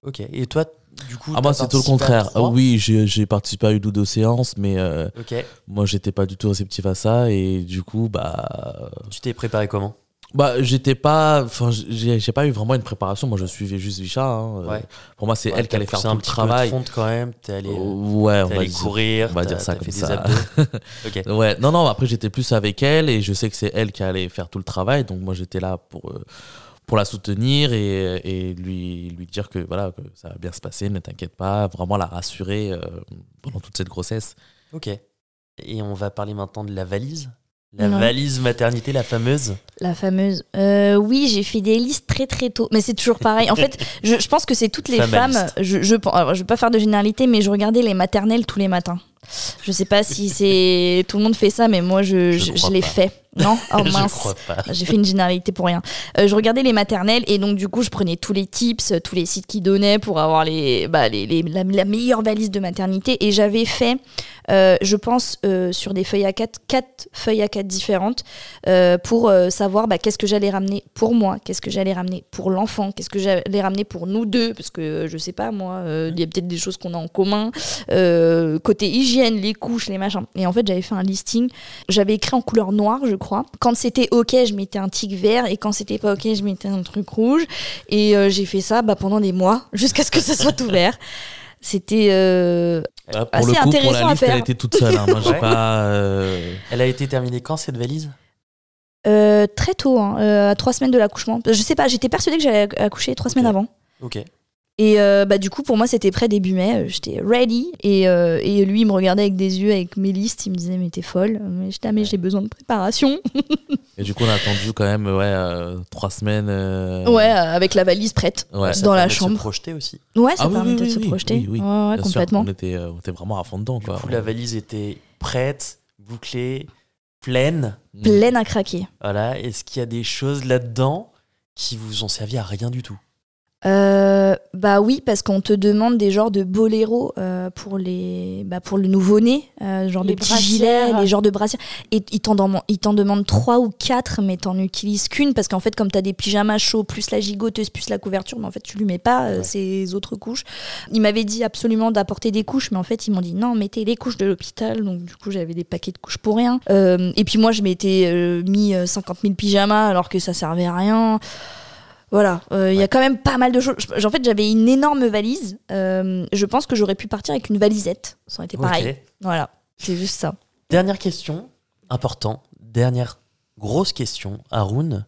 [SPEAKER 2] ok. Et toi du coup
[SPEAKER 4] ah moi c'est tout le contraire. ah oui j'ai participé à une ou deux séances mais okay. moi j'étais pas du tout réceptif à ça et du coup bah
[SPEAKER 2] tu t'es préparé comment?
[SPEAKER 4] Bah, j'étais pas. Enfin, j'ai j'ai pas eu vraiment une préparation. Moi, je suivais juste Vicha. hein. Euh,
[SPEAKER 2] Ouais.
[SPEAKER 4] Pour moi, c'est elle qui allait faire tout
[SPEAKER 2] un
[SPEAKER 4] le
[SPEAKER 2] petit
[SPEAKER 4] travail.
[SPEAKER 2] fonte quand même. T'es allé,
[SPEAKER 4] Euh, ouais, on
[SPEAKER 2] t'es
[SPEAKER 4] va
[SPEAKER 2] allé
[SPEAKER 4] dire-
[SPEAKER 2] courir.
[SPEAKER 4] on va
[SPEAKER 2] t'as-
[SPEAKER 4] dire ça
[SPEAKER 2] t'as
[SPEAKER 4] comme
[SPEAKER 2] fait
[SPEAKER 4] ça.
[SPEAKER 2] Des abdos. ok.
[SPEAKER 4] Ouais, non, non, après j'étais plus avec elle et je sais que c'est elle qui allait faire tout le travail. Donc moi j'étais là pour, euh, pour la soutenir et, et lui, lui dire que, voilà, que ça va bien se passer, ne t'inquiète pas, vraiment la rassurer euh, pendant toute cette grossesse.
[SPEAKER 2] Ok. Et on va parler maintenant de la valise. La
[SPEAKER 3] Non.
[SPEAKER 2] valise maternité, la fameuse.
[SPEAKER 3] La fameuse. Euh, oui, j'ai fait des listes très très tôt. Mais c'est toujours pareil. En fait, je, je pense que c'est toutes les femmes. Je, je, alors, je vais pas faire de généralité, mais je regardais les maternelles tous les matins. Je sais pas si c'est tout le monde fait ça, mais moi je,
[SPEAKER 2] Je
[SPEAKER 3] je, l'ai fait. Non Oh mince. J'ai fait une généralité pour rien. Euh, je regardais les maternelles et donc du coup je prenais tous les tips, tous les sites qui donnaient pour avoir les, bah, les, les- la, la meilleure valise de maternité et j'avais fait, euh, je pense, euh, sur des feuilles à 4, quatre feuilles à 4 différentes euh, pour euh, savoir bah, qu'est-ce que j'allais ramener pour moi, qu'est-ce que j'allais ramener pour l'enfant, qu'est-ce que j'allais ramener pour nous deux, parce que euh, je sais pas moi, euh, il y a peut-être des choses qu'on a en commun, euh, côté hygiène, les couches, les machins. Et en fait j'avais fait un listing j'avais écrit en couleur noire, je crois. Quand c'était OK, je mettais un tic vert et quand c'était pas OK, je mettais un truc rouge. Et euh, j'ai fait ça bah, pendant des mois jusqu'à ce que ça soit ouvert. C'était euh,
[SPEAKER 4] pour
[SPEAKER 3] Assez
[SPEAKER 4] le coup, pour
[SPEAKER 3] intéressant
[SPEAKER 4] la
[SPEAKER 3] à
[SPEAKER 4] liste, elle
[SPEAKER 3] faire.
[SPEAKER 4] était toute seule. hein. Moi j'ai
[SPEAKER 2] Ouais.
[SPEAKER 4] pas. euh,
[SPEAKER 2] Elle a été terminée quand cette valise?
[SPEAKER 3] Euh, très tôt, hein, euh, à trois semaines de l'accouchement. Je sais pas, j'étais persuadée que j'allais accoucher trois semaines avant.
[SPEAKER 2] Ok.
[SPEAKER 3] Et euh, bah, du coup, pour moi, c'était prêt début mai. euh, J'étais ready. Et, euh, et lui, il me regardait avec des yeux, avec mes listes. Il me disait, mais t'es folle. Mais j'étais, ah, mais j'ai besoin de préparation.
[SPEAKER 4] Et du coup, on a attendu quand même ouais, euh, trois semaines. euh,
[SPEAKER 3] Ouais, avec la valise prête.
[SPEAKER 4] Ouais.
[SPEAKER 2] Ça
[SPEAKER 3] Dans la
[SPEAKER 2] permet de se
[SPEAKER 3] chambre.
[SPEAKER 2] projeter aussi.
[SPEAKER 3] Ouais, ça
[SPEAKER 4] Ah oui,
[SPEAKER 3] permettait
[SPEAKER 4] oui,
[SPEAKER 3] de se projeter.
[SPEAKER 4] oui, oui.
[SPEAKER 3] Ouais, ouais,
[SPEAKER 4] bien sûr,
[SPEAKER 3] complètement.
[SPEAKER 4] on, était, on était vraiment à fond dedans.
[SPEAKER 2] Du
[SPEAKER 4] Quoi.
[SPEAKER 2] coup, la valise était prête, bouclée, pleine.
[SPEAKER 3] Pleine à craquer.
[SPEAKER 2] Voilà. Est-ce qu'il y a des choses là-dedans qui vous ont servi à rien du tout?
[SPEAKER 3] Euh, bah oui, parce qu'on te demande des genres de boléros euh, pour, les, bah pour le nouveau-né, euh, genre
[SPEAKER 1] Les
[SPEAKER 3] de petits gilets, les genres de brassières. Et ils t'en demandent, trois ou quatre, mais t'en utilises qu'une, parce qu'en fait, comme t'as des pyjamas chauds, plus la gigoteuse, plus la couverture, mais en fait, tu lui mets pas euh,
[SPEAKER 2] Ouais.
[SPEAKER 3] ces autres couches. Ils m'avaient dit absolument d'apporter des couches, mais en fait, ils m'ont dit non, mettez les couches de l'hôpital. Donc, du coup, j'avais des paquets de couches pour rien. Euh, et puis, moi, je m'étais euh, mis euh, 50 000 pyjamas alors que ça servait à rien. Voilà, euh, il y a quand même pas mal de choses. En fait, j'avais une énorme valise. Euh, je pense que j'aurais pu partir avec une valisette. Ça aurait été pareil. Voilà, c'est juste ça.
[SPEAKER 2] Dernière question, important. Dernière grosse question. Haroun,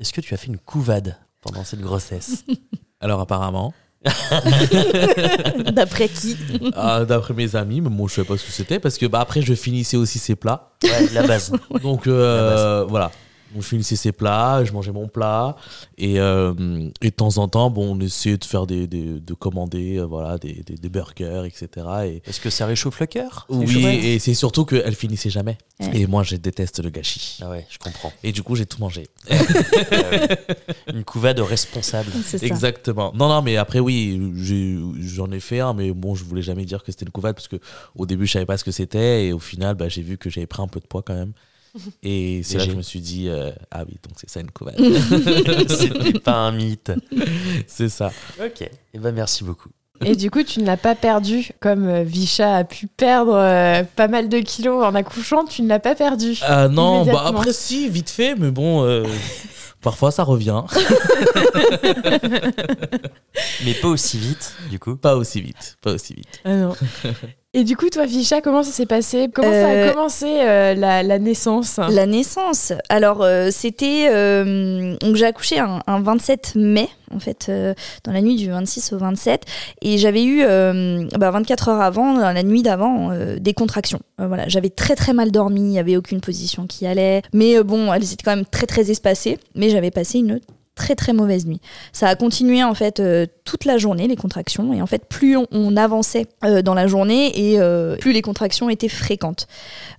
[SPEAKER 2] est-ce que tu as fait une couvade pendant cette grossesse?
[SPEAKER 4] Alors, apparemment,
[SPEAKER 3] D'après qui?
[SPEAKER 4] Ah, d'après mes amis, mais moi je savais pas ce que c'était parce que bah, après je finissais aussi ces plats.
[SPEAKER 2] Ouais, la base.
[SPEAKER 4] Donc euh, voilà. Je finissais ces plats, je mangeais mon plat et, euh, et de temps en temps, bon, on essayait de faire des, des- de commander, euh, voilà, des, des, des burgers, etc. Et
[SPEAKER 2] Est-ce que ça réchauffe le cœur
[SPEAKER 4] oui, et c'est surtout qu'elle finissait jamais.
[SPEAKER 3] Ouais.
[SPEAKER 4] Et moi, je déteste le gâchis.
[SPEAKER 2] Ah ouais, je comprends.
[SPEAKER 4] Et du coup, j'ai tout mangé.
[SPEAKER 2] Ah. Une couvade responsable.
[SPEAKER 3] C'est ça.
[SPEAKER 4] Exactement. Non, non, mais après, oui, j'en ai fait un, mais bon, je voulais jamais dire que c'était une couvade parce que au début, je savais pas ce que c'était et au final, bah, j'ai vu que j'avais pris un peu de poids quand même. Et c'est là que je me suis dit, euh, ah oui, donc c'est ça une couvade.
[SPEAKER 2] C'était pas un mythe.
[SPEAKER 4] c'est ça.
[SPEAKER 2] Ok. Et ben merci beaucoup.
[SPEAKER 1] Et du coup, tu ne l'as pas perdu comme euh, Vicha a pu perdre euh, pas mal de kilos en accouchant, tu ne l'as pas perdu.
[SPEAKER 4] Euh, non, bah après, si, vite fait, mais bon, euh, parfois ça revient.
[SPEAKER 2] Mais pas aussi vite, du coup.
[SPEAKER 4] Pas aussi vite, pas aussi vite.
[SPEAKER 1] Ah non. Et du coup, toi, Vicha, comment ça s'est passé? Comment ça a
[SPEAKER 3] Euh,
[SPEAKER 1] commencé euh, la, la naissance?
[SPEAKER 3] La naissance. Alors, euh, c'était. donc, j'ai accouché un, un 27 mai, en fait, euh, dans la nuit du 26 au 27. Et j'avais eu, euh, bah, 24 heures avant, dans la nuit d'avant, euh, des contractions. Voilà, j'avais très très mal dormi, il n'y avait aucune position qui allait. Mais bon, elles étaient quand même très très espacées. Mais j'avais passé une très très mauvaise nuit. Ça a continué en fait euh, toute la journée les contractions et en fait plus on, avançait euh, dans la journée et euh, plus les contractions étaient fréquentes.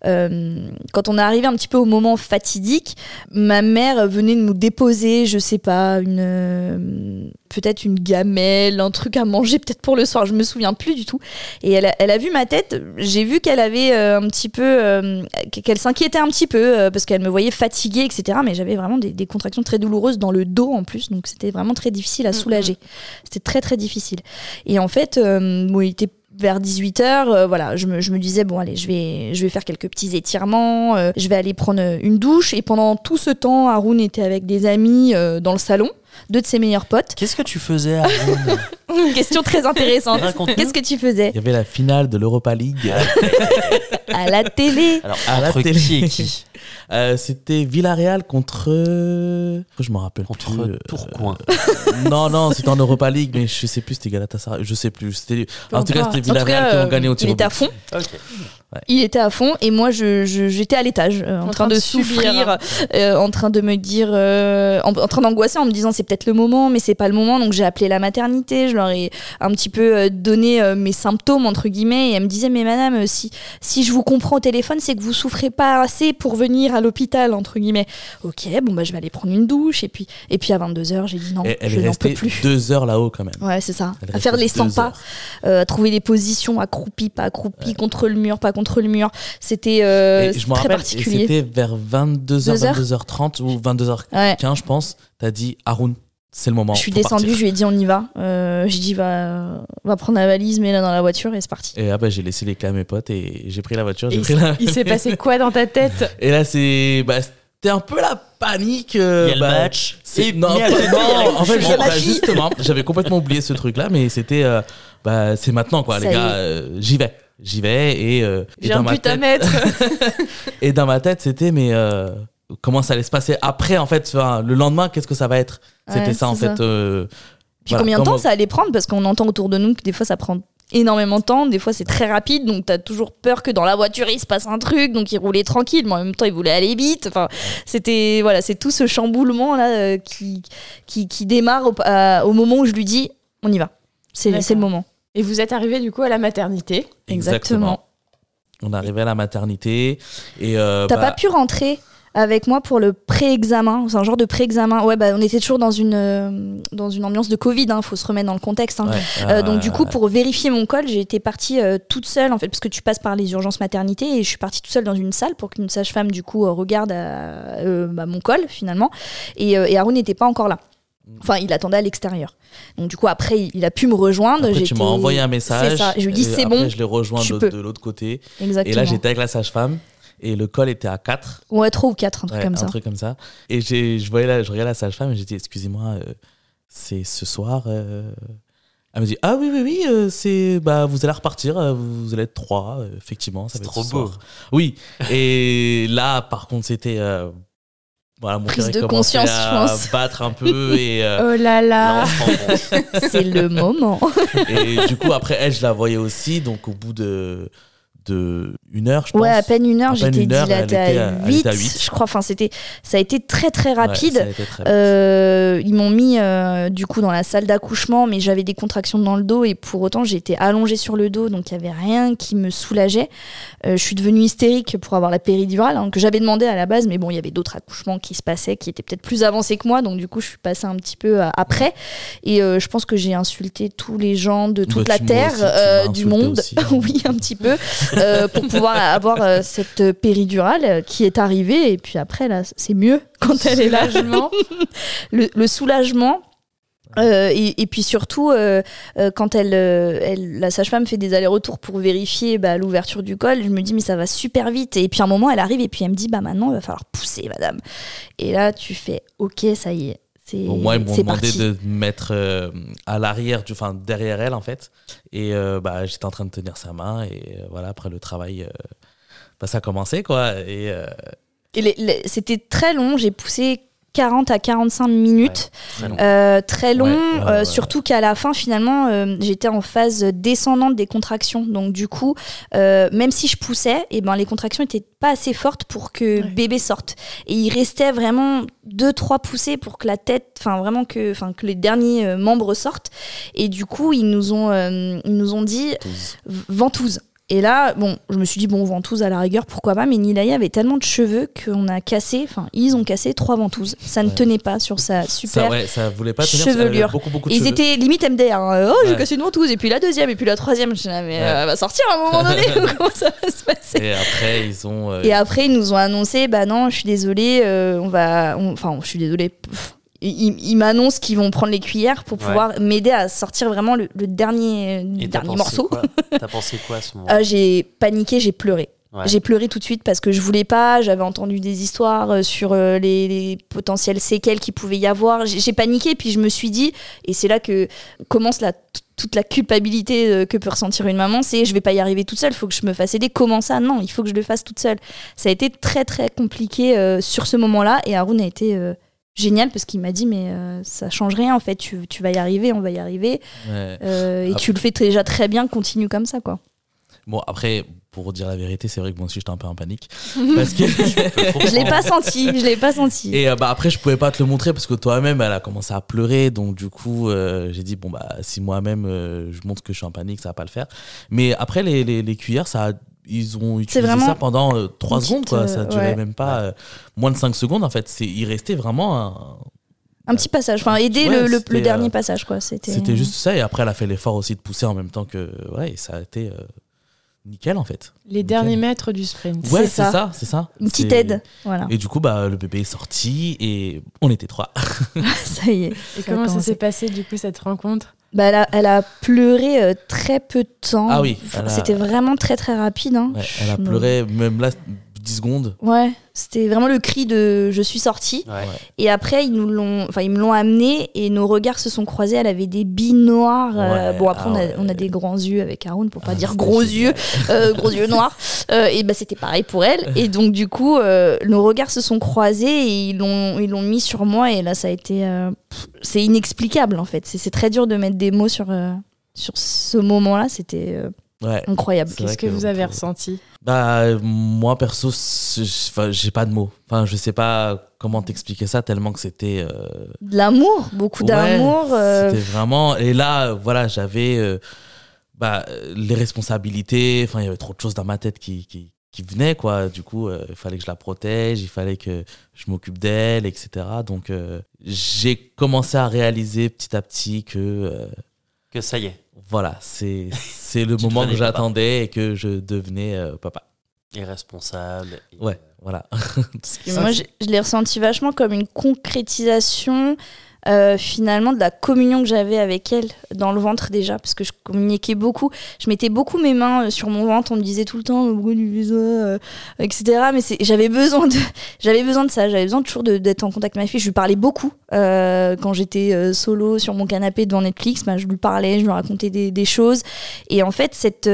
[SPEAKER 3] Quand on est arrivé un petit peu au moment fatidique, ma mère venait de nous déposer, je sais pas, une peut-être une gamelle, un truc à manger peut-être pour le soir, je me souviens plus du tout. Et elle a, elle a vu ma tête, j'ai vu qu'elle avait euh, un petit peu, euh, qu'elle s'inquiétait un petit peu euh, parce qu'elle me voyait fatiguée, etc. Mais j'avais vraiment des, des contractions très douloureuses dans le dos en plus, donc c'était vraiment très difficile à soulager. C'était très très difficile. Et en fait, bon, il était vers 18h, voilà, je me, je me, disais, bon, allez, je vais, je vais faire quelques petits étirements, je vais aller prendre une douche. Et pendant tout ce temps, Haroun était avec des amis dans le salon deux de ses meilleurs potes.
[SPEAKER 2] Qu'est-ce que tu faisais
[SPEAKER 3] Question très intéressante. Qu'est-ce que tu faisais
[SPEAKER 4] Il y avait la finale de l'Europa League.
[SPEAKER 3] à la télé.
[SPEAKER 2] Alors, à la télé. qui et qui
[SPEAKER 4] euh, C'était Villarreal contre. Je me rappelle
[SPEAKER 2] contre
[SPEAKER 4] plus.
[SPEAKER 2] Tourcoing.
[SPEAKER 4] Euh, non, non, c'était en Europa League, mais je sais plus, c'était Galatasaray. Je sais plus. En tout cas, c'était Villarreal qui ont gagné au tir.
[SPEAKER 3] Il était à fond. Il était à fond et moi j'étais je, à l'étage euh, en, train, de, souffrir, euh, en train de me dire, euh, en, train d'angoisser en me disant c'est peut-être le moment mais c'est pas le moment donc j'ai appelé la maternité, je leur ai un petit peu donné mes symptômes entre guillemets et elle me disait mais madame si, si je vous comprends au téléphone c'est que vous souffrez pas assez pour venir à l'hôpital entre guillemets. Ok bon bah je vais aller prendre une douche et puis, et puis à 22h j'ai dit non
[SPEAKER 4] elle
[SPEAKER 3] je
[SPEAKER 4] n'en peux plus. deux heures là-haut quand même.
[SPEAKER 3] Ouais c'est ça, à faire les 100 pas, à trouver des positions accroupies pas accroupies contre le mur pas contre contre le mur. C'était euh, très rappelle, particulier.
[SPEAKER 4] C'était vers 22h, 22h30 ou 22h15, je pense. T'as dit Haroun, c'est le moment.
[SPEAKER 3] Je suis descendu, je lui ai dit on y va. Euh, j'ai dit va, va prendre la valise, mets-la dans la voiture et c'est parti.
[SPEAKER 4] Et ah bah j'ai laissé les clés à mes potes et j'ai pris la voiture.
[SPEAKER 1] il s'est passé quoi dans ta tête?
[SPEAKER 4] Et là c'est bah, c'était un peu la panique.
[SPEAKER 2] Euh, il y a bah, match.
[SPEAKER 4] C'est non, en fait bah, justement j'avais complètement oublié ce truc là, mais c'était euh, bah c'est maintenant quoi les gars, j'y vais j'y vais et, euh,
[SPEAKER 1] et dans ma tête
[SPEAKER 4] et dans ma tête c'était mais euh, comment ça allait se passer après en fait le lendemain qu'est-ce que ça va être? C'était ça en fait euh,
[SPEAKER 3] puis combien de temps ça allait prendre? Parce qu'on entend autour de nous que des fois ça prend énormément de temps. Des fois c'est très rapide. Donc t'as toujours peur que dans la voiture il se passe un truc. Donc il roulait tranquille. Mais en même temps il voulait aller vite. Enfin c'était voilà c'est tout ce chamboulement là qui, qui, qui démarre au, au moment où je lui dis on y va. C'est le moment
[SPEAKER 1] et vous êtes arrivé du coup à la maternité.
[SPEAKER 3] Exactement.
[SPEAKER 4] On est arrivé à la maternité et. Euh,
[SPEAKER 3] T'as
[SPEAKER 4] bah
[SPEAKER 3] pas pu rentrer avec moi pour le pré-examen. C'est un genre de pré-examen. Ouais, bah, on était toujours dans une, euh, dans une ambiance de Covid, il hein, faut se remettre dans le contexte. Hein. Euh, donc, du coup, pour vérifier mon col, j'ai été partie toute seule, en fait, parce que tu passes par les urgences maternité, et je suis partie toute seule dans une salle pour qu'une sage-femme, du coup, regarde bah, mon col, finalement. Et, et Haroun n'était pas encore là. Enfin, il attendait à l'extérieur. Donc du coup, après, il a pu me rejoindre.
[SPEAKER 4] Après, tu m'as envoyé un message.
[SPEAKER 3] Ça. Je lui dis c'est bon.
[SPEAKER 4] Je l'ai rejoint de, l'autre côté. Exactement. Et là, j'étais avec la sage-femme. Et le col était à 4.
[SPEAKER 3] Ouais, 3 ou 4, un truc comme ça.
[SPEAKER 4] Un truc comme ça. Et je voyais là, je regardais la sage-femme et j'ai dit, excusez-moi, euh, c'est ce soir. Euh... Elle me dit, ah oui, oui, oui, euh, c'est, bah, vous allez repartir, vous allez être 3, effectivement. Ça
[SPEAKER 2] va trop beau.
[SPEAKER 4] Oui. et là, par contre, c'était
[SPEAKER 3] voilà, mon prise de conscience,
[SPEAKER 4] à battre un peu et
[SPEAKER 1] euh, oh là là,
[SPEAKER 3] c'est le moment.
[SPEAKER 4] et du coup après elle, je la voyais aussi, donc au bout de de une heure, je pense.
[SPEAKER 3] Ouais, à peine une heure, j'étais dilatée à, 8, je crois. Enfin, c'était, ça a été très très rapide. Euh, ils m'ont mis euh, du coup dans la salle d'accouchement, mais j'avais des contractions dans le dos et pour autant j'étais allongée sur le dos, donc il y avait rien qui me soulageait. Euh, je suis devenue hystérique pour avoir la péridurale hein, que j'avais demandé à la base, mais bon, il y avait d'autres accouchements qui se passaient, qui étaient peut-être plus avancés que moi, donc du coup je suis passée un petit peu après. Et je pense que j'ai insulté tous les gens de toute
[SPEAKER 4] bah,
[SPEAKER 3] la terre, du monde,
[SPEAKER 4] hein.
[SPEAKER 3] oui un petit peu. Euh, pour pouvoir avoir euh, cette péridurale qui est arrivée. Et puis après, là, c'est mieux quand elle est là. le, le soulagement. Euh, et, puis surtout, quand elle, elle la sage-femme fait des allers-retours pour vérifier bah, l'ouverture du col, je me dis mais ça va super vite. Et puis à un moment, elle arrive et puis elle me dit bah maintenant il va falloir pousser, madame. Et là, tu fais ok, ça y est,
[SPEAKER 4] Bon, moi, ils m'ont demandé de mettre euh, à l'arrière, enfin derrière elle en fait. Et euh, bah, j'étais en train de tenir sa main. Et euh, voilà, après le travail, bah, ça a commencé quoi. Et,
[SPEAKER 3] et c'était très long. J'ai poussé 40 à 45 minutes. très long, euh, euh, surtout qu'à la fin, finalement, euh, j'étais en phase descendante des contractions. Donc, du coup, même si je poussais, et eh ben, les contractions n'étaient pas assez fortes pour que bébé sorte. Et il restait vraiment 2-3 poussées pour que la tête, enfin, vraiment que, que les derniers membres sortent. Et du coup, ils nous ont, ils nous ont dit ventouse. Et là, bon, je me suis dit, bon, ventouse à la rigueur, pourquoi pas, mais Nilaya avait tellement de cheveux qu'on a cassé, enfin, ils ont cassé trois ventouses. Ça ne tenait pas sur sa super
[SPEAKER 4] ça, ouais, ça voulait pas tenir,
[SPEAKER 3] chevelure.
[SPEAKER 4] Beaucoup, beaucoup de
[SPEAKER 3] ils étaient limite MDR. Hein. Oh, j'ai cassé une ventouse, et puis la deuxième, et puis la troisième. Je suis là, mais euh, elle va sortir à un moment donné, comment ça va se passer?
[SPEAKER 4] Et après, ils ont. Euh,
[SPEAKER 3] et après, ils nous ont annoncé, bah non, je suis désolée, euh, on va. Enfin, je suis désolée ils, m'annoncent qu'ils vont prendre les cuillères pour pouvoir m'aider à sortir vraiment le, dernier, dernier morceau.
[SPEAKER 2] T'as pensé quoi à ce moment
[SPEAKER 3] J'ai paniqué, j'ai pleuré. J'ai pleuré tout de suite parce que je voulais pas, j'avais entendu des histoires euh, sur euh, les, potentielles séquelles qu'il pouvait y avoir. J'ai paniqué, puis je me suis dit, et c'est là que commence la, toute la culpabilité euh, que peut ressentir une maman, c'est je vais pas y arriver toute seule, il faut que je me fasse aider. Comment ça? Non, il faut que je le fasse toute seule. Ça a été très très compliqué sur ce moment-là, et Haroun a été génial parce qu'il m'a dit mais ça change rien en fait, tu, tu, vas y arriver, on va y arriver, et tu le fais déjà très bien, continue comme ça quoi.
[SPEAKER 4] Bon après pour dire la vérité, c'est vrai que moi aussi j'étais un peu en panique. Parce que
[SPEAKER 3] je l'ai pas senti, je l'ai pas senti.
[SPEAKER 4] Et euh, bah, après, je pouvais pas te le montrer parce que toi-même, elle a commencé à pleurer. Donc, du coup, euh, j'ai dit, bon, bah, si moi-même euh, je montre que je suis en panique, ça va pas le faire. Mais après, les, les, cuillères, ça ils ont utilisé ça pendant 3 secondes, quoi. Ça durait même pas moins de 5 secondes, en fait. Il restait vraiment un.
[SPEAKER 3] Un petit passage, enfin aider le, le, dernier passage quoi.
[SPEAKER 4] C'était juste ça et après elle a fait l'effort aussi de pousser en même temps que ouais et ça a été nickel en fait.
[SPEAKER 1] Les derniers mètres du sprint.
[SPEAKER 4] Ouais, c'est ça, c'est ça.
[SPEAKER 3] Une petite aide, voilà.
[SPEAKER 4] Et du coup, bah, le bébé est sorti et on était trois.
[SPEAKER 3] ça y est.
[SPEAKER 1] Et comment ça s'est passé du coup cette rencontre?
[SPEAKER 3] Bah, elle, a, elle a pleuré euh, très peu de temps.
[SPEAKER 4] Ah oui.
[SPEAKER 3] C'était vraiment très très rapide. Hein.
[SPEAKER 4] elle a pleuré, même là, 10 secondes.
[SPEAKER 3] Ouais, c'était vraiment le cri de je suis sortie. Et après, ils nous l'ont, enfin, ils me l'ont amené et nos regards se sont croisés. Elle avait des billes noires. Euh, bon, après, on, a, ah on, a, des grands yeux avec Haroun, pour pas ah, dire gros yeux, euh, gros yeux noirs. Euh, et bah, c'était pareil pour elle. Et donc, du coup, nos regards se sont croisés et ils l'ont, ils l'ont mis sur moi. Et là, ça a été. c'est inexplicable, en fait. C'est, très dur de mettre des mots sur, sur ce moment-là. C'était incroyable.
[SPEAKER 1] Qu'est-ce que, vous avez ressenti?
[SPEAKER 4] Bah, moi, perso, j'ai pas de mots. Enfin, je sais pas comment t'expliquer ça tellement que c'était. Euh,
[SPEAKER 3] de l'amour, beaucoup d'amour.
[SPEAKER 4] Euh. C'était vraiment. Et là, voilà, j'avais euh, bah, les responsabilités. Enfin, il y avait trop de choses dans ma tête qui, qui, qui venaient, quoi. Du coup, il fallait que je la protège, il fallait que je m'occupe d'elle, etc. Donc, j'ai commencé à réaliser petit à petit que.
[SPEAKER 2] que ça y est
[SPEAKER 4] voilà, c'est le moment que j'attendais et que je devenais euh, papa.
[SPEAKER 2] Irresponsable.
[SPEAKER 4] ouais, euh, voilà.
[SPEAKER 3] moi, je, je l'ai ressenti vachement comme une concrétisation euh, finalement de la communion que j'avais avec elle dans le ventre déjà, parce que je communiquais beaucoup. Je mettais beaucoup mes mains euh, sur mon ventre, on me disait tout le temps, bruit du euh, etc. Mais j'avais besoin, de, j'avais besoin de ça, j'avais besoin toujours d'être en contact avec ma fille. Je lui parlais beaucoup quand j'étais solo sur mon canapé devant Netflix. Bah, je lui parlais, je lui racontais des, des choses. Et en fait, cette,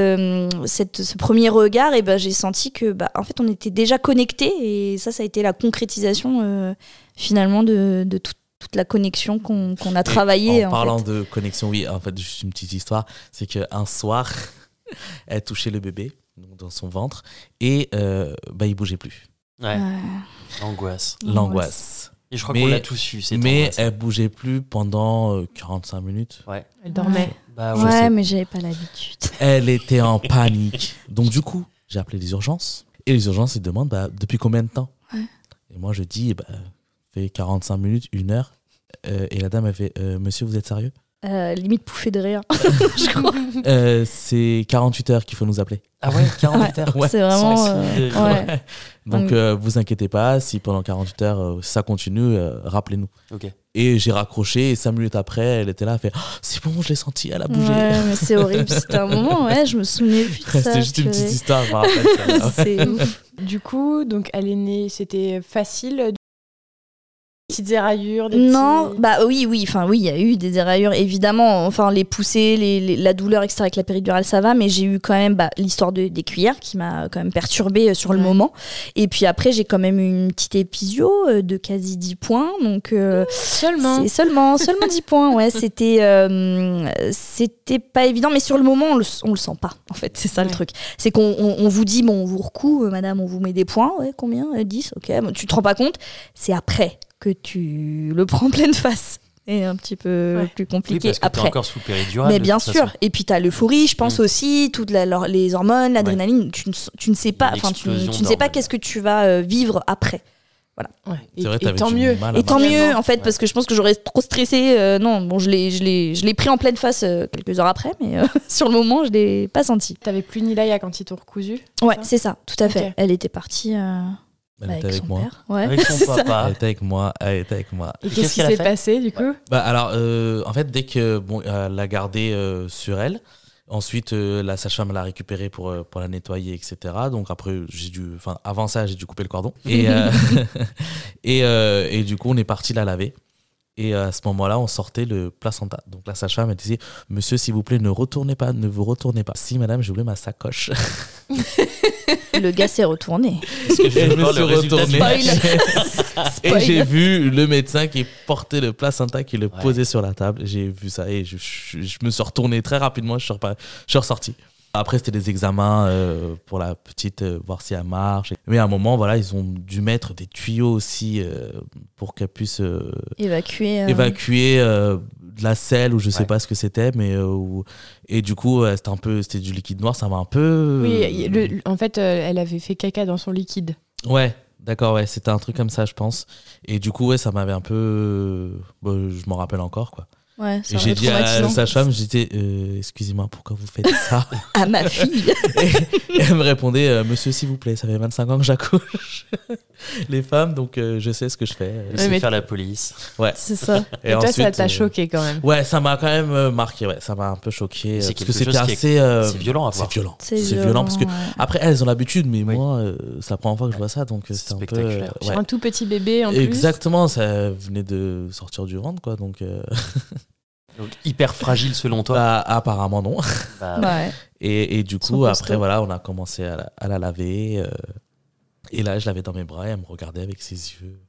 [SPEAKER 3] cette, ce premier regard, et eh ben, j'ai senti que bah, en fait, on était déjà connectés. Et ça, ça a été la concrétisation finalement de, de tout, toute la connexion qu'on a travaillé.
[SPEAKER 4] En, parlant de connexion, oui, en fait, juste une petite histoire, c'est qu'un soir, elle touchait le bébé dans son ventre et euh, bah, il bougeait plus.
[SPEAKER 2] Ouais. L'angoisse.
[SPEAKER 4] L'angoisse.
[SPEAKER 2] Et je crois qu'on l'a tous eu.
[SPEAKER 4] Mais elle bougeait plus pendant 45 euh, minutes.
[SPEAKER 2] Ouais.
[SPEAKER 1] Elle dormait. Ouais,
[SPEAKER 3] bah, ouais mais j'avais pas l'habitude.
[SPEAKER 4] Elle était en panique. Donc du coup, j'ai appelé les urgences. Et les urgences, ils demandent bah, depuis combien de temps? Et moi, je dis, bah, fait 45 minutes, une heure. Euh, et la dame, a fait euh, Monsieur, vous êtes sérieux?
[SPEAKER 3] Euh, Limite pouffée de rire, je
[SPEAKER 4] crois. c'est 48 heures qu'il faut nous appeler.
[SPEAKER 2] Ah ouais, 48 heures
[SPEAKER 3] C'est vraiment. Ouais.
[SPEAKER 4] Donc, vous inquiétez pas, si pendant 48 heures ça continue, rappelez-nous.
[SPEAKER 2] Ok.
[SPEAKER 4] Et j'ai raccroché, et 5 minutes après, elle était là, elle fait oh, C'est bon, je l'ai senti, elle a bougé.
[SPEAKER 3] Ouais, mais c'est horrible. C'était un moment, ouais, je me souvenais plus.
[SPEAKER 4] C'était juste une petite histoire, je me rappelle.
[SPEAKER 1] c'est ouf. Du coup, donc elle est née, c'était facile petites éraillures
[SPEAKER 3] Non, bah oui, oui, enfin oui, il y a eu des éraillures, évidemment. Enfin, les poussées, les, la douleur, etc. avec la péridurale, ça va, mais j'ai eu quand même bah, l'histoire de, des cuillères qui m'a quand même perturbée euh, sur le moment. Et puis après, j'ai quand même eu une petite épisio euh, de quasi 10 points. Donc, euh,
[SPEAKER 1] seulement
[SPEAKER 3] Seulement, seulement 10 points, ouais. C'était c'était pas évident, mais sur le moment, on le, on le sent pas, en fait. C'est ça le truc. C'est qu'on on, vous dit, bon, on vous recoue, madame, on vous met des points. Ouais, combien 10, ok. tu te rends pas compte. C'est après que tu le prends pleine face et un petit peu plus compliqué
[SPEAKER 2] oui, parce que
[SPEAKER 3] après.
[SPEAKER 2] encore sous péridurale.
[SPEAKER 3] Mais bien sûr. Et puis tu as l'euphorie, je pense mm. aussi, toutes les hormones, l'adrénaline. Tu, ne sais pas, enfin tu, ne sais pas qu'est-ce que tu vas euh, vivre après. Voilà.
[SPEAKER 1] Et, vrai, et, tant mieux.
[SPEAKER 3] Et tant mieux en fait parce que je pense que j'aurais trop stressé. Euh, non, bon, je l'ai, je l'ai, je l'ai pris en pleine face euh, quelques heures après, mais sur le moment, je l'ai pas senti.
[SPEAKER 1] T'avais plus Nilaya quand ils t'ont recousu
[SPEAKER 3] Ouais, c'est ça, tout à fait. Elle était partie.
[SPEAKER 4] Elle était avec moi.
[SPEAKER 3] Ouais.
[SPEAKER 2] Avec son papa.
[SPEAKER 4] Elle était avec moi. Elle était avec moi.
[SPEAKER 1] Et, qu'est-ce qui s'est passé du coup?
[SPEAKER 4] Bah, Alors, euh, en fait, dès que bon, elle l'a gardée euh, sur elle, ensuite euh, la sage-femme l'a récupérée pour, pour la nettoyer, etc. Donc après, j'ai dû, enfin, avant ça, j'ai dû couper le cordon. Et, et, et, du coup, on est parti la laver. Et à ce moment-là, on sortait le placenta. Donc la sage-femme, elle disait Monsieur, s'il vous plaît, ne retournez pas, ne vous retournez pas. Si, madame, j'ai oublié ma sacoche.
[SPEAKER 3] le gars s'est retourné.
[SPEAKER 4] que je me suis retourné et j'ai vu le médecin qui portait le placenta, qui le posait sur la table. J'ai vu ça et je, me suis retourné très rapidement. Je suis, je suis ressorti. Après, c'était des examens euh, pour la petite, euh, voir si elle marche. Mais à un moment, voilà, ils ont dû mettre des tuyaux aussi euh, pour qu'elle puisse
[SPEAKER 3] évacuer,
[SPEAKER 4] évacuer de la selle ou je sais pas ce que c'était. mais Et du coup, c'était un peu, c'était du liquide noir, ça m'a un peu.
[SPEAKER 1] Oui, en fait, elle avait fait caca dans son liquide.
[SPEAKER 4] Ouais, d'accord, ouais, c'était un truc comme ça, je pense. Et du coup, ouais, ça m'avait un peu. Bah, je m'en rappelle encore, quoi
[SPEAKER 3] et
[SPEAKER 4] j'ai dit à sa femme, j'étais, euh, excusez-moi, pourquoi vous faites ça
[SPEAKER 3] À ma fille.
[SPEAKER 4] et, elle me répondait, euh, monsieur, s'il vous plaît, ça fait 25 ans que j'accouche les femmes, donc euh, je sais ce que je fais.
[SPEAKER 2] Je sais faire la police.
[SPEAKER 4] Ouais.
[SPEAKER 3] C'est ça.
[SPEAKER 1] Et, toi, ça t'a choqué quand même.
[SPEAKER 4] Ouais, ça m'a quand même marqué, ouais, ça m'a un peu choqué.
[SPEAKER 2] C'est parce que c'était assez. C'est violent à voir.
[SPEAKER 4] C'est violent. C'est violent, parce que, après, elles ont l'habitude, mais moi, c'est la première fois que je vois ça, donc c'est un peu.
[SPEAKER 1] Un tout petit bébé en plus.
[SPEAKER 4] Exactement, ça venait de sortir du ventre, quoi, donc.
[SPEAKER 2] Donc hyper fragile selon toi
[SPEAKER 4] bah, Apparemment non.
[SPEAKER 3] Bah, ouais.
[SPEAKER 4] et, et, du coup, après, voilà, on a commencé à la, à la laver. Euh, et là, je l'avais dans mes bras et elle me regardait avec ses yeux.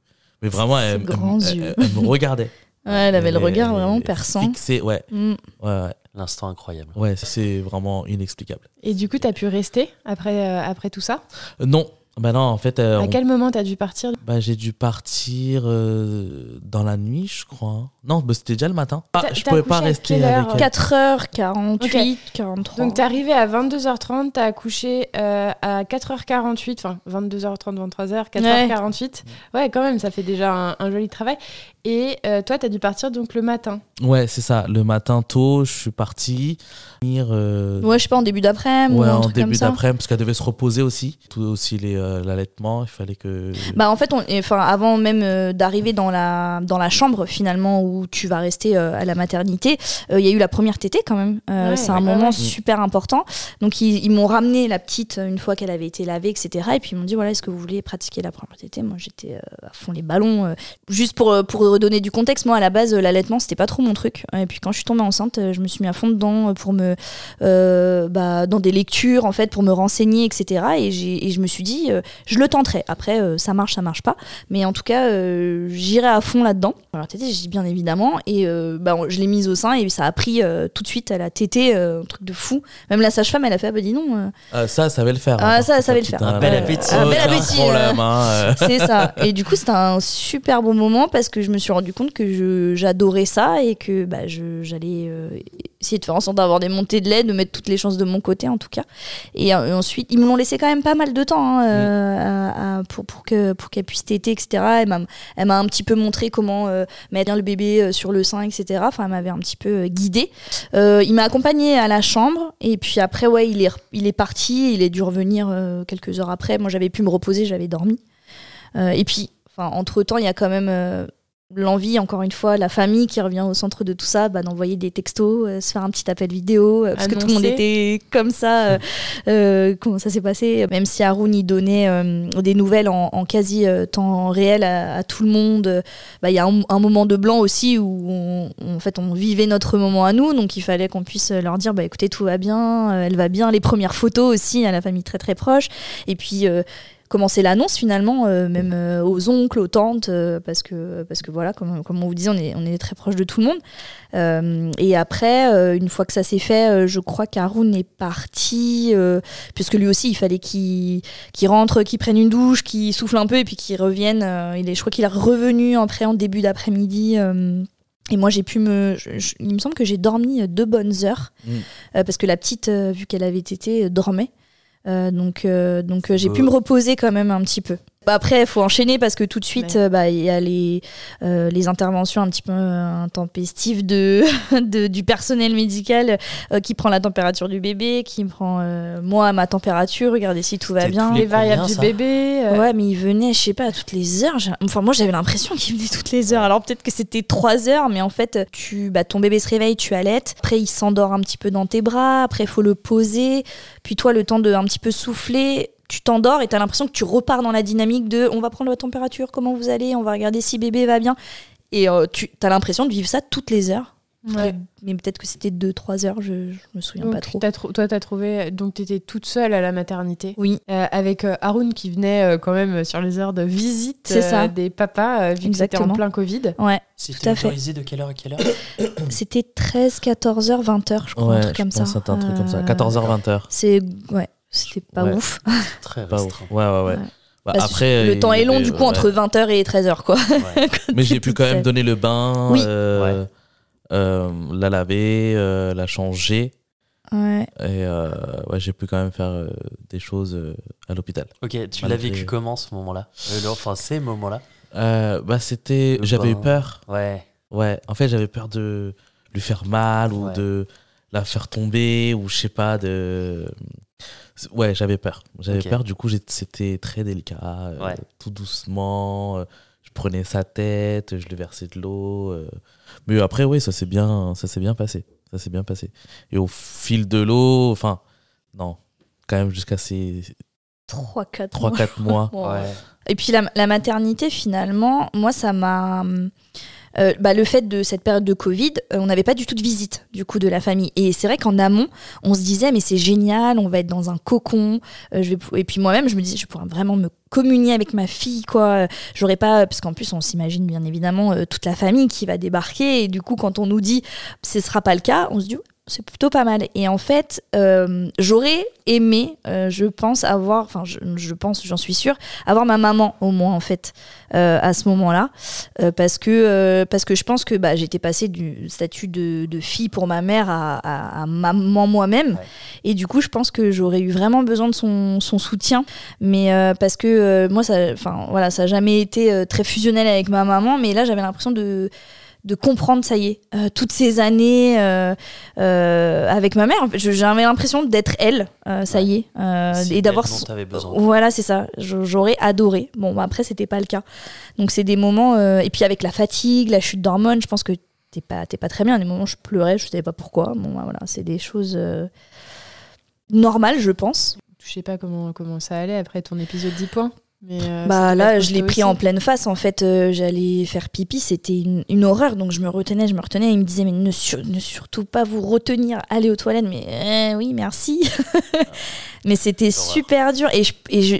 [SPEAKER 4] Mais vraiment, elle, me regardait.
[SPEAKER 3] Ouais, elle avait le regard vraiment perçant.
[SPEAKER 4] Fixé, ouais. Mm. ouais, ouais.
[SPEAKER 2] L'instant incroyable.
[SPEAKER 4] Ouais, c'est vraiment inexplicable.
[SPEAKER 1] Et du coup, tu as pu rester après, euh, après tout ça?
[SPEAKER 4] Euh, Non, bah non, en fait.
[SPEAKER 1] Euh, à quel moment t'as dû partir?
[SPEAKER 4] Bah, J'ai dû partir euh, dans la nuit, je crois. Non, bah, c'était déjà le matin. Ah, je pouvais pas rester avec
[SPEAKER 3] elle. 4h48, 43.
[SPEAKER 1] Donc t'es arrivé à 22h30, t'as accouché euh, à 4h48, enfin 22h30, 23h, 4h48. Ouais. quand même, ça fait déjà un, un joli travail. Et toi, t'as dû partir donc le matin.
[SPEAKER 4] Ouais, c'est ça. Le matin tôt, je suis parti.
[SPEAKER 3] Euh... Ouais, je sais pas, en début d'après-midi.
[SPEAKER 4] Ouais,
[SPEAKER 3] en
[SPEAKER 4] début d'après-midi, parce qu'elle devait se reposer aussi. Tout aussi euh, l'allaitement, il fallait que.
[SPEAKER 3] Bah, en fait, on, enfin, avant même euh, d'arriver dans la, dans la chambre, finalement, où tu vas rester euh, à la maternité, il y a eu la première tétée quand même. c'est un moment super important. Donc, ils, m'ont ramené la petite une fois qu'elle avait été lavée, etc. Et puis, ils m'ont dit voilà, est-ce que vous voulez pratiquer la première tétée? Moi, j'étais à fond les ballons. Juste pour, pour redonner du contexte, moi, à la base, l'allaitement, c'était pas trop mon truc. Et puis, quand je suis tombée enceinte, je me suis mis à fond dedans pour me euh, bah, dans des lectures en fait pour me renseigner, etc. Et, et je me suis dit, euh, je le tenterai. Après, euh, ça marche, ça marche pas. Mais en tout cas, j'irai à fond là-dedans. Alors, tété, j'ai dit bien évidemment. Et bah, je l'ai mise au sein et ça a pris tout de suite. Elle a tété, un truc de fou. Même la sage-femme, elle a fait, ah bah dis non.
[SPEAKER 4] Ah, ça, ça savait le faire.
[SPEAKER 3] Ah, ça, ça savait le faire.
[SPEAKER 2] Un bel appétit.
[SPEAKER 3] Un bel appétit. C'est ça. Et du coup, c'était un super bon moment parce que je me suis rendu compte que j'adorais ça et que bah, j'allais essayer de faire en sorte d'avoir des montées de lait, de mettre toutes les chances de mon côté en tout cas. Et, euh, ensuite, ils me l'ont laissé quand même pas mal de temps hein, euh, pour, pour qu'elle pour qu'elle puisse téter, etc. Elle m'a un petit peu montré comment euh, mettre le bébé sur le sein, etc. Enfin, elle m'avait un petit peu guidée. il m'a accompagnée à la chambre et puis après, ouais, il est, il est parti. Il est dû revenir quelques heures après. Moi, j'avais pu me reposer, j'avais dormi. et puis, entre temps, il y a quand même l'envie, encore une fois, la famille qui revient au centre de tout ça, bah, d'envoyer des textos, euh, se faire un petit appel vidéo, euh, parce que tout le monde était comme ça. Euh, comment ça s'est passé Même si Haroun y donnait des nouvelles en, quasi temps réel à, tout le monde, bah, il y a un, moment de blanc aussi où on, en fait, on vivait notre moment à nous, donc il fallait qu'on puisse leur dire, bah, écoutez, tout va bien, elle va bien, les premières photos aussi à la famille très très proche, et puis commencer l'annonce finalement, euh, même euh, aux oncles, aux tantes, euh, parce, que, parce que voilà, comme, comme on vous disait, on est, on est très proche de tout le monde. et après, une fois que ça s'est fait, je crois qu'Haroun est parti, puisque lui aussi, il fallait qu'il rentre, qu'il prenne une douche, qu'il souffle un peu et puis qu'il revienne. il est, je crois qu'il est revenu après en début d'après-midi. Et moi, j'ai pu me. il me semble que j'ai dormi deux bonnes heures, mmh. parce que la petite, vu qu'elle avait été, dormait. Euh, donc, euh, donc euh, j'ai pu me reposer quand même un petit peu. Bah, après, il faut enchaîner parce que tout de suite, euh, bah, il y a les, euh, les interventions un petit peu intempestives de, de du personnel médical euh, qui prend la température du bébé, qui prend moi ma température, regardez si tout va bien.
[SPEAKER 1] Les, variables du bébé.
[SPEAKER 3] Ouais, mais il venait, je sais pas, toutes les heures. Enfin, moi, j'avais l'impression qu'il venait toutes les heures. Alors peut-être que c'était trois heures, mais en fait, tu, bah, ton bébé se réveille, tu allaites. Après, il s'endort un petit peu dans tes bras. Après, il faut le poser. Puis toi, le temps de un petit peu souffler tu t'endors et tu as l'impression que tu repars dans la dynamique de on va prendre la température, comment vous allez, on va regarder si bébé va bien. Et euh, tu as l'impression de vivre ça toutes les heures. Mais peut-être que c'était 2-3 heures, je, je me souviens pas trop.
[SPEAKER 1] toi, tu as trouvé. Donc, tu étais toute seule à la maternité.
[SPEAKER 3] Oui.
[SPEAKER 1] Euh, avec euh, Haroun qui venait quand même sur les heures de visite ça. des papas, vu que c'était en plein Covid.
[SPEAKER 3] Ouais.
[SPEAKER 2] C'était autorisé de quelle heure à quelle heure
[SPEAKER 3] C'était 13, 14 h 20 h je crois, un truc comme ça.
[SPEAKER 4] C'était un truc comme ça. 14 h 20 h
[SPEAKER 3] C'est. Ouais. C'était pas ouf.
[SPEAKER 2] Très pas
[SPEAKER 4] ouf. Ouais, ouais, ouais.
[SPEAKER 3] Bah, après, le temps est long, du coup, entre 20h et 13h, quoi.
[SPEAKER 4] Mais j'ai pu quand même donner le bain, euh, euh, la laver, euh, la changer.
[SPEAKER 3] Ouais.
[SPEAKER 4] Et ouais, j'ai pu quand même faire des choses à l'hôpital.
[SPEAKER 2] Ok, tu l'as vécu comment ce moment-là? Enfin, ces moments-là?
[SPEAKER 4] Bah, c'était. J'avais eu peur.
[SPEAKER 2] Ouais.
[SPEAKER 4] Ouais, en fait, j'avais peur de lui faire mal ou de la faire tomber ou je sais pas, de Ouais, j'avais peur. J'avais peur, du coup, c'était très délicat. Euh, tout doucement. Euh, je prenais sa tête, je lui versais de l'eau. Euh. Mais après, oui, ça s'est bien, ça bien passé. Ça s'est bien passé. Et au fil de l'eau, enfin, non, quand même jusqu'à ces
[SPEAKER 3] 3-4
[SPEAKER 4] mois.
[SPEAKER 3] mois. Et puis la, la, maternité, finalement, moi, ça m'a. Euh, bah, le fait de cette période de Covid, euh, on n'avait pas du tout de visite du coup de la famille. Et c'est vrai qu'en amont, on se disait mais c'est génial, on va être dans un cocon. Euh. Et puis moi-même, je me disais je pourrais vraiment me communier avec ma fille quoi. J'aurais pas parce qu'en plus on s'imagine bien évidemment toute la famille qui va débarquer et du coup quand on nous dit ce sera pas le cas, on se dit c'est plutôt pas mal. Et en fait, euh, j'aurais aimé, euh, je pense, avoir, enfin, je, pense, j'en suis sûre, avoir ma maman au moins, en fait, euh, à ce moment-là. parce, que, parce que je pense que bah, j'étais passée du statut de, de, fille pour ma mère à, à, maman moi-même. Et du coup, je pense que j'aurais eu vraiment besoin de son, son soutien. Mais parce que moi, ça, enfin, voilà, ça n'a jamais été très fusionnel avec ma maman. Mais là, j'avais l'impression de de comprendre, ça y est, euh, toutes ces années euh, euh, avec ma mère. J'avais l'impression d'être elle, ça y est,
[SPEAKER 2] et d'avoir.
[SPEAKER 3] Voilà, c'est ça. J'aurais adoré. Bon, bah, après, c'était pas le cas. Donc, c'est des moments. et puis, avec la fatigue, la chute d'hormones, je pense que t'es pas, pas très bien. Des moments, je pleurais, je savais pas pourquoi. Bon, bah, voilà, c'est des choses normales, je pense.
[SPEAKER 1] Je sais pas comment, comment ça allait après ton épisode 10 points.
[SPEAKER 3] Euh, bah là, je l'ai pris en pleine face. En fait, euh, j'allais faire pipi, c'était une, horreur. Donc je me retenais, je me retenais. Il me disait mais ne, ne surtout pas vous retenir, aller aux toilettes. Mais euh, oui, merci. mais c'était super dur et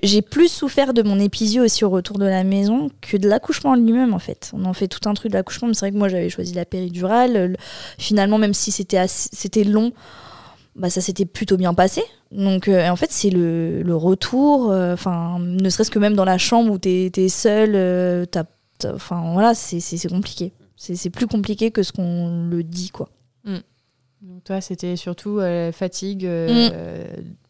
[SPEAKER 3] j'ai plus souffert de mon épisio aussi au retour de la maison que de l'accouchement lui-même en fait. On en fait tout un truc de l'accouchement, mais c'est vrai que moi j'avais choisi la péridurale. Finalement, même si c'était c'était long bah, ça s'était plutôt bien passé. Donc, euh, en fait, c'est le, le, retour, euh, enfin, ne serait-ce que même dans la chambre où tu es, seul, euh, enfin, voilà, c'est compliqué. C'est plus compliqué que ce qu'on le dit, quoi.
[SPEAKER 1] Mm. Donc, toi, c'était surtout fatigue, mm.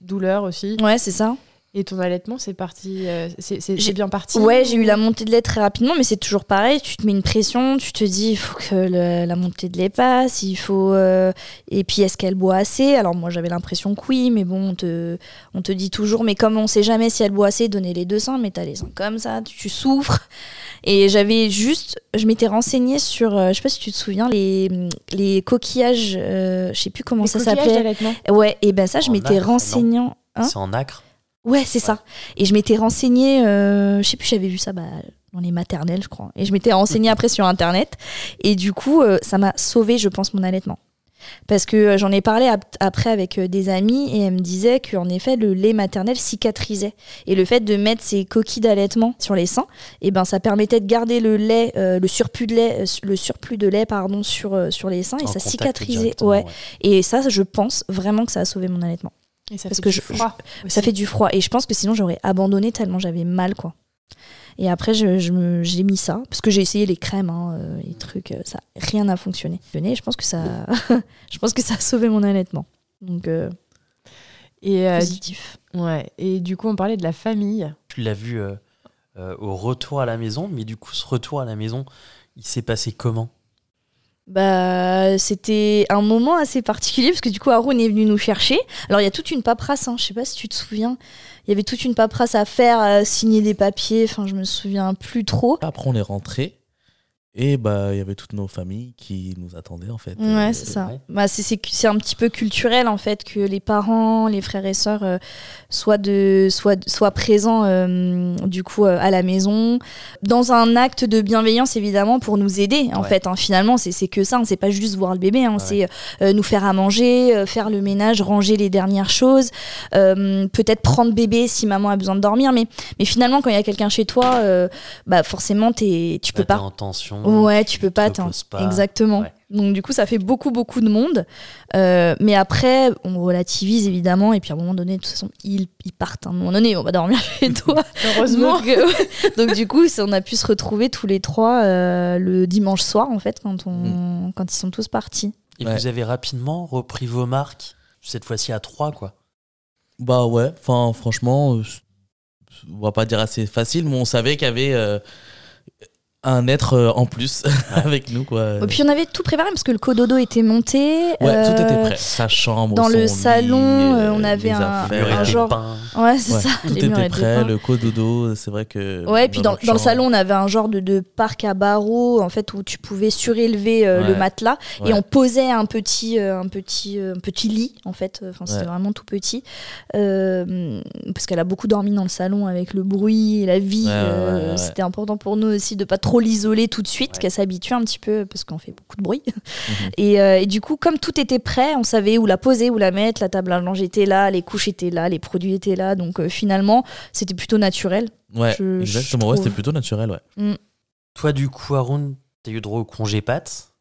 [SPEAKER 1] douleur aussi.
[SPEAKER 3] Ouais, c'est ça.
[SPEAKER 1] Et ton allaitement, c'est parti, euh, c'est bien parti
[SPEAKER 3] Ouais, j'ai eu la montée de lait très rapidement, mais c'est toujours pareil. Tu te mets une pression, tu te dis, il faut que la montée de lait passe, il faut. Euh, et puis, est-ce qu'elle boit assez? Alors, moi, j'avais l'impression que oui, mais bon, on te, on te dit toujours, mais comme on sait jamais si elle boit assez, donnez les deux seins, mais t'as les seins comme ça, tu, souffres. Et j'avais juste, je m'étais renseignée sur, euh, je sais pas si tu te souviens, les, les coquillages, je sais plus comment ça s'appelait. Ouais, et ben ça, je m'étais renseignant.
[SPEAKER 2] Hein c'est en acre
[SPEAKER 3] Ouais, c'est ça. Et je m'étais renseignée, euh, je sais plus, j'avais vu ça bah, dans les maternelles, je crois. Et je m'étais renseignée après sur Internet. Et du coup, euh, ça m'a sauvé, je pense, mon allaitement. Parce que euh, j'en ai parlé après avec des amis et elles me disaient qu'en effet, le lait maternel cicatrisait. Et le fait de mettre ces coquilles d'allaitement sur les seins, et eh ben, ça permettait de garder le lait, le surplus de lait, le surplus de lait pardon, sur, sur les seins et ça cicatrisait. Ouais. Et ça, je pense vraiment que ça a sauvé mon allaitement.
[SPEAKER 1] Et ça Parce fait que du froid.
[SPEAKER 3] ça fait du froid. Et je pense que sinon j'aurais abandonné tellement j'avais mal, quoi. Et après, je, je j'ai mis ça, parce que j'ai essayé les crèmes, hein, euh, les trucs, euh, ça, rien n'a fonctionné. Je pense que ça, je pense que ça a sauvé mon allaitement. Donc, euh,
[SPEAKER 1] et positif. ouais. Et du coup, on parlait de la famille.
[SPEAKER 2] Tu l'as vu au retour à la maison. Mais du coup, ce retour à la maison, il s'est passé comment?
[SPEAKER 3] Bah, c'était un moment assez particulier parce que du coup, Haroun est venu nous chercher. Alors, il y a toute une paperasse, hein, je sais pas si tu te souviens. Il y avait toute une paperasse à faire, signer des papiers. Enfin, je me souviens plus trop.
[SPEAKER 4] Après, on est rentré. Et bah il y avait toutes nos familles qui nous attendaient en fait.
[SPEAKER 3] Ouais, c'est ça. Bah, c'est un petit peu culturel en fait que les parents, les frères et sœurs euh, soient, de, soient, soient présents euh, du coup euh, à la maison dans un acte de bienveillance évidemment pour nous aider en fait. Hein. finalement, c'est que ça, hein. c'est pas juste voir le bébé, hein. c'est nous faire à manger, faire le ménage, ranger les dernières choses, peut-être prendre bébé si maman a besoin de dormir. Mais, mais finalement, quand il y a quelqu'un chez toi, bah forcément, es, tu peux pas.
[SPEAKER 2] En tension
[SPEAKER 3] Ouais, tu peux pas, Exactement. Donc du coup, ça fait beaucoup, beaucoup de monde. Euh, mais après, on relativise évidemment. Et puis à un moment donné, de toute façon, ils, partent. À un moment donné, on va dormir chez toi.
[SPEAKER 1] Heureusement.
[SPEAKER 3] Euh, donc, du coup, on a pu se retrouver tous les trois euh, le dimanche soir, en fait, quand, on, mm. quand ils sont tous partis.
[SPEAKER 2] Et vous avez rapidement repris vos marques, cette fois-ci à trois, quoi.
[SPEAKER 4] Bah ouais, enfin franchement, on va pas dire assez facile, mais on savait qu'il y avait un être euh, en plus avec nous quoi.
[SPEAKER 3] Et puis on avait tout préparé parce que le cododo était monté.
[SPEAKER 4] Ouais, tout était prêt. Sa chambre,
[SPEAKER 3] dans le salon,
[SPEAKER 4] euh,
[SPEAKER 3] on avait un, un genre. Ouais, c'est ça.
[SPEAKER 4] Tout était prêt. Le cododo, c'est vrai que.
[SPEAKER 3] Ouais, et puis dans, dans, le salon, on avait un genre de, de, parc à barreaux en fait où tu pouvais surélever euh, le matelas et on posait un petit, un petit, un petit lit en fait. Enfin, c'était vraiment tout petit parce qu'elle a beaucoup dormi dans le salon avec le bruit et la vie. c'était important pour nous aussi de pas trop l'isoler tout de suite, qu'elle s'habitue un petit peu parce qu'on fait beaucoup de bruit. Mhm. Euh, et, du coup, comme tout était prêt, on savait où la poser, où la mettre, la table à manger était là, les couches étaient là, les produits étaient là. Donc euh, finalement, c'était plutôt naturel.
[SPEAKER 4] Ouais, exactement. Ouais, c'était plutôt naturel, ouais. Mm.
[SPEAKER 2] Toi, du coup, Haroun, t'as eu droit au congé pat.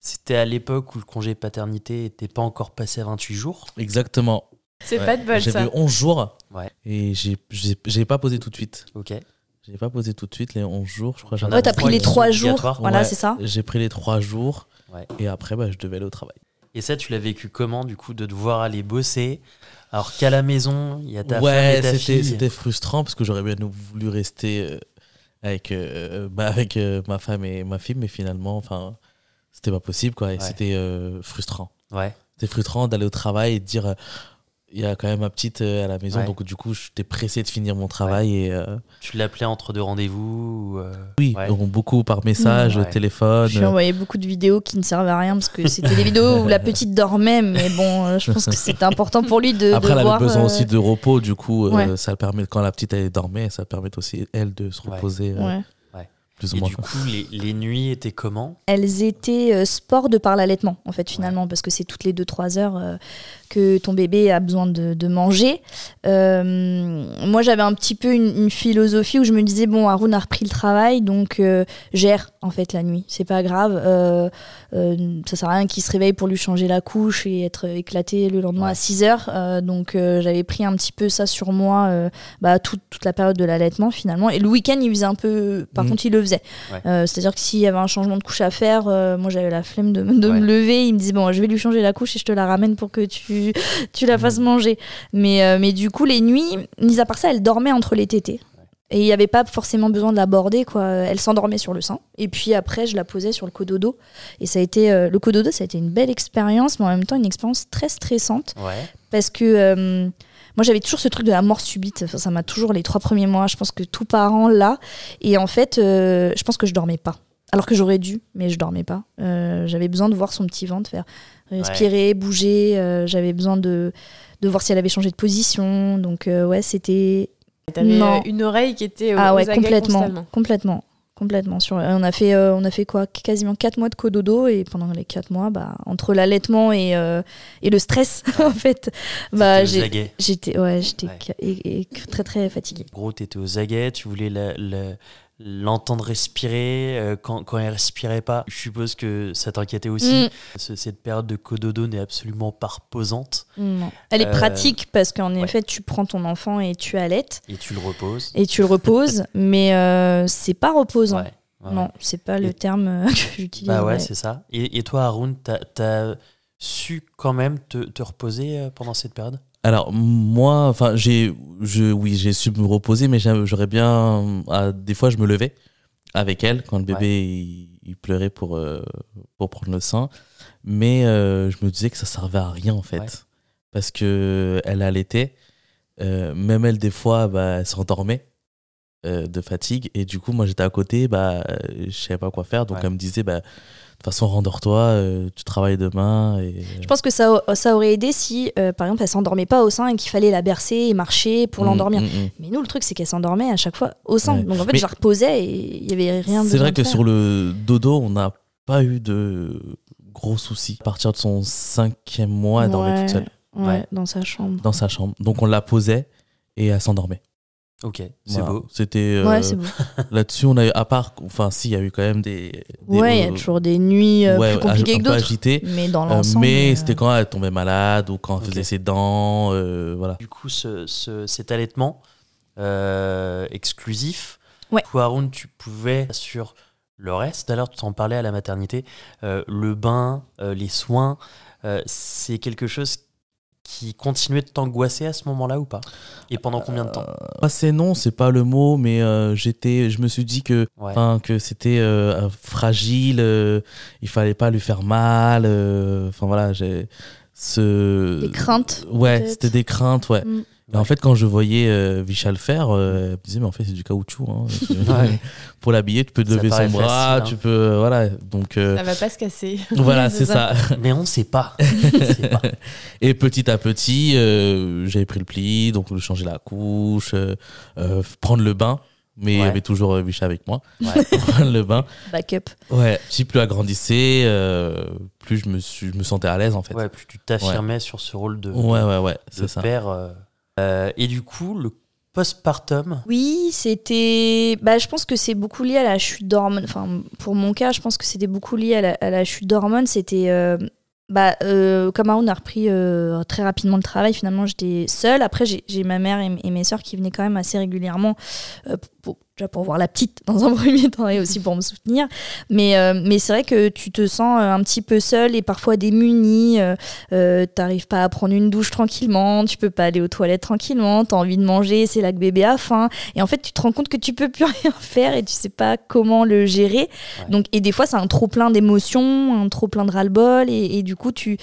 [SPEAKER 2] C'était à l'époque où le congé paternité n'était pas encore passé à 28 jours.
[SPEAKER 4] Exactement.
[SPEAKER 1] C'est pas de bol, ça.
[SPEAKER 4] J'avais 11 jours. Ouais. Et j'ai pas posé tout de suite.
[SPEAKER 2] Ok.
[SPEAKER 4] J'ai pas posé tout de suite les 11 jours, je crois.
[SPEAKER 3] Ouais, t'as pris les 3 jours. Voilà, c'est ça.
[SPEAKER 4] J'ai pris les 3 jours. Et après, bah, je devais aller au travail.
[SPEAKER 2] Et ça, tu l'as vécu comment, du coup, de devoir aller bosser? Alors qu'à la maison, il y a ta
[SPEAKER 4] ouais,
[SPEAKER 2] femme et ta
[SPEAKER 4] fille c'était frustrant parce que j'aurais bien voulu rester euh, avec, euh, bah, avec euh, ma femme et ma fille, mais finalement, enfin, c'était pas possible, quoi. Et c'était frustrant.
[SPEAKER 2] Ouais.
[SPEAKER 4] C'était frustrant d'aller au travail et de dire il y a quand même ma petite euh, à la maison, donc du coup, j'étais pressé de finir mon travail. Et, euh,
[SPEAKER 2] Tu l'appelais entre deux rendez-vous euh,
[SPEAKER 4] Oui, beaucoup par message, téléphone.
[SPEAKER 3] Je lui envoyé beaucoup de vidéos qui ne servaient à rien parce que c'était des vidéos où la petite dormait, mais bon, je pense que c'était important pour lui de.
[SPEAKER 4] Après,
[SPEAKER 3] elle
[SPEAKER 4] avait besoin aussi de repos, du coup, ça permet, quand la petite elle dormait, ça permet aussi elle de se reposer. Plus ou
[SPEAKER 2] et
[SPEAKER 4] moins.
[SPEAKER 2] du coup, les, les, nuits étaient comment?
[SPEAKER 3] Elles étaient sport de par l'allaitement, en fait, finalement, parce que c'est toutes les 2-3 heures que ton bébé a besoin de, manger. Euh, moi, j'avais un petit peu une, philosophie où je me disais bon, Haroun a repris le travail, donc euh, gère en fait la nuit. C'est pas grave. Euh, ça sert à rien qu'il se réveille pour lui changer la couche et être éclaté le lendemain à 6 heures. donc, j'avais pris un petit peu ça sur moi bah, toute, toute la période de l'allaitement finalement. Et le week-end, il faisait un peu. Par mmh. contre, il le faisait. C'est-à-dire que s'il y avait un changement de couche à faire, moi j'avais la flemme de, de me lever. Il me disait bon, je vais lui changer la couche et je te la ramène pour que tu tu, la fasses manger. Mais, euh, mais du coup, les nuits, mis à part ça, elle dormait entre les tétés. Et il n'y avait pas forcément besoin de l'aborder, quoi. Elle s'endormait sur le sein. Et puis après, je la posais sur le cododo. Et ça a été, euh, le cododo, ça a été une belle expérience, mais en même temps, une expérience très stressante. Parce que euh, moi, j'avais toujours ce truc de la mort subite. ça m'a toujours, les trois premiers mois, je pense que tout parent là. Et en fait, je pense que je dormais pas. Alors que j'aurais dû, mais je dormais pas. j'avais besoin de voir son petit ventre faire respirer, bouger. Euh, j'avais besoin de, de voir si elle avait changé de position. Donc, euh, ouais, c'était.
[SPEAKER 1] T'avais euh, une oreille qui était
[SPEAKER 3] ah ouais, complètement, complètement, complètement. Sur, on a fait, on a fait quoi, quasiment 4 mois de cododo et pendant les 4 mois, bah, entre l'allaitement et, et le stress, en fait, bah, j'étais, ouais, j'étais très très fatiguée.
[SPEAKER 2] Gros, t'étais aux aguets, tu voulais la, l'entendre respirer euh, quand, quand elle respirait pas. Je suppose que ça t'inquiétait aussi. Mm. cette période de cododo n'est absolument pas reposante.
[SPEAKER 3] Elle est euh, pratique parce qu'en effet, tu prends ton enfant et tu allaites.
[SPEAKER 2] Et tu le reposes.
[SPEAKER 3] Et tu le reposes, mais euh, c'est pas reposant. Non, c'est pas le terme que j'utilise.
[SPEAKER 2] Bah ouais, c'est ça. Et, et, toi, Haroun, t'as as su quand même te, te reposer pendant cette période?
[SPEAKER 4] Alors moi, enfin j'ai, je, oui, j'ai su me reposer, mais j'aurais bien, des fois je me levais avec elle quand le bébé il, pleurait pour pour prendre le sein, mais je me disais que ça servait à rien en fait, parce que elle allaitait, même elle des fois, bah, elle s'endormait de fatigue. Et du coup moi j'étais à côté, bah je savais pas quoi faire, donc elle me disait bah façon, rendors-toi, euh, tu travailles demain. Et...
[SPEAKER 3] Je pense que ça, ça aurait aidé si, euh, par exemple, elle s'endormait pas au sein et qu'il fallait la bercer et marcher pour mmh, l'endormir. Mmh, mmh. Mais nous, le truc, c'est qu'elle s'endormait à chaque fois au sein. Donc en fait, je la reposais et il y avait rien de
[SPEAKER 4] C'est vrai que sur le dodo, on n'a pas eu de gros soucis. À partir de son cinquième mois, elle dormait toute seule.
[SPEAKER 3] Ouais, dans sa chambre.
[SPEAKER 4] Dans sa chambre. Donc on la posait et elle s'endormait.
[SPEAKER 2] Ok, c'est beau.
[SPEAKER 4] C'était euh, là-dessus on a eu à part enfin si il y a eu quand même des,
[SPEAKER 3] ouais il y a toujours des nuits euh, plus compliquées que d'autres. mais dans euh, l'ensemble
[SPEAKER 4] mais c'était quand elle tombait malade ou quand elle faisait ses dents voilà.
[SPEAKER 2] Du coup ce, ce, cet allaitement exclusif
[SPEAKER 3] ouais.
[SPEAKER 2] Haroun tu pouvais sur le reste d'ailleurs tu t'en parlais à la maternité le bain les soins c'est quelque chose qui continuait de t'angoisser à ce moment-là ou pas Et pendant combien de temps
[SPEAKER 4] euh, C'est non, c'est pas le mot, mais euh, j'étais, je me suis dit que, que c'était euh, fragile, il fallait pas lui faire mal. Enfin voilà, j'ai ce.
[SPEAKER 3] Des craintes.
[SPEAKER 4] Ouais, c'était des craintes, ouais. Mm en fait, quand je voyais euh, Vichal faire, euh, elle me disait, mais en fait, c'est du caoutchouc. Hein. Pour l'habiller, tu peux lever son bras, hein. tu peux. Euh, voilà. Donc,
[SPEAKER 1] Ça va pas se casser.
[SPEAKER 4] Voilà, c'est ça.
[SPEAKER 2] Mais on sait pas. pas.
[SPEAKER 4] Et petit à petit, j'avais pris le pli, donc changer la couche, prendre le bain. Mais il y avait toujours Vichal avec moi. prendre le bain.
[SPEAKER 3] Backup.
[SPEAKER 4] Ouais. Puis plus agrandissait, plus je me, suis, je me sentais à l'aise en fait.
[SPEAKER 2] Ouais, plus tu t'affirmais sur ce rôle de,
[SPEAKER 4] ouais, ouais, ouais, c'est ça.
[SPEAKER 2] père. Euh, et du coup, le postpartum
[SPEAKER 3] Oui, c'était. Bah, je pense que c'est beaucoup lié à la chute d'hormones. Enfin, pour mon cas, je pense que c'était beaucoup lié à la, chute d'hormones. C'était. Euh, bah, euh, comme Aaron a repris très rapidement le travail, finalement j'étais seule. Après, j'ai ma mère et, mes soeurs qui venaient quand même assez régulièrement pour, déjà pour voir la petite dans un premier temps et aussi pour me soutenir. Mais, euh, mais c'est vrai que tu te sens euh, un petit peu seul et parfois démuni. Euh, euh T'arrives pas à prendre une douche tranquillement, tu peux pas aller aux toilettes tranquillement, t'as envie de manger, c'est là que bébé a faim. Et en fait, tu te rends compte que tu peux plus rien faire et tu sais pas comment le gérer. Donc, et des fois, c'est un trop plein d'émotions, un trop plein de ras-le-bol et, et, du coup, tu,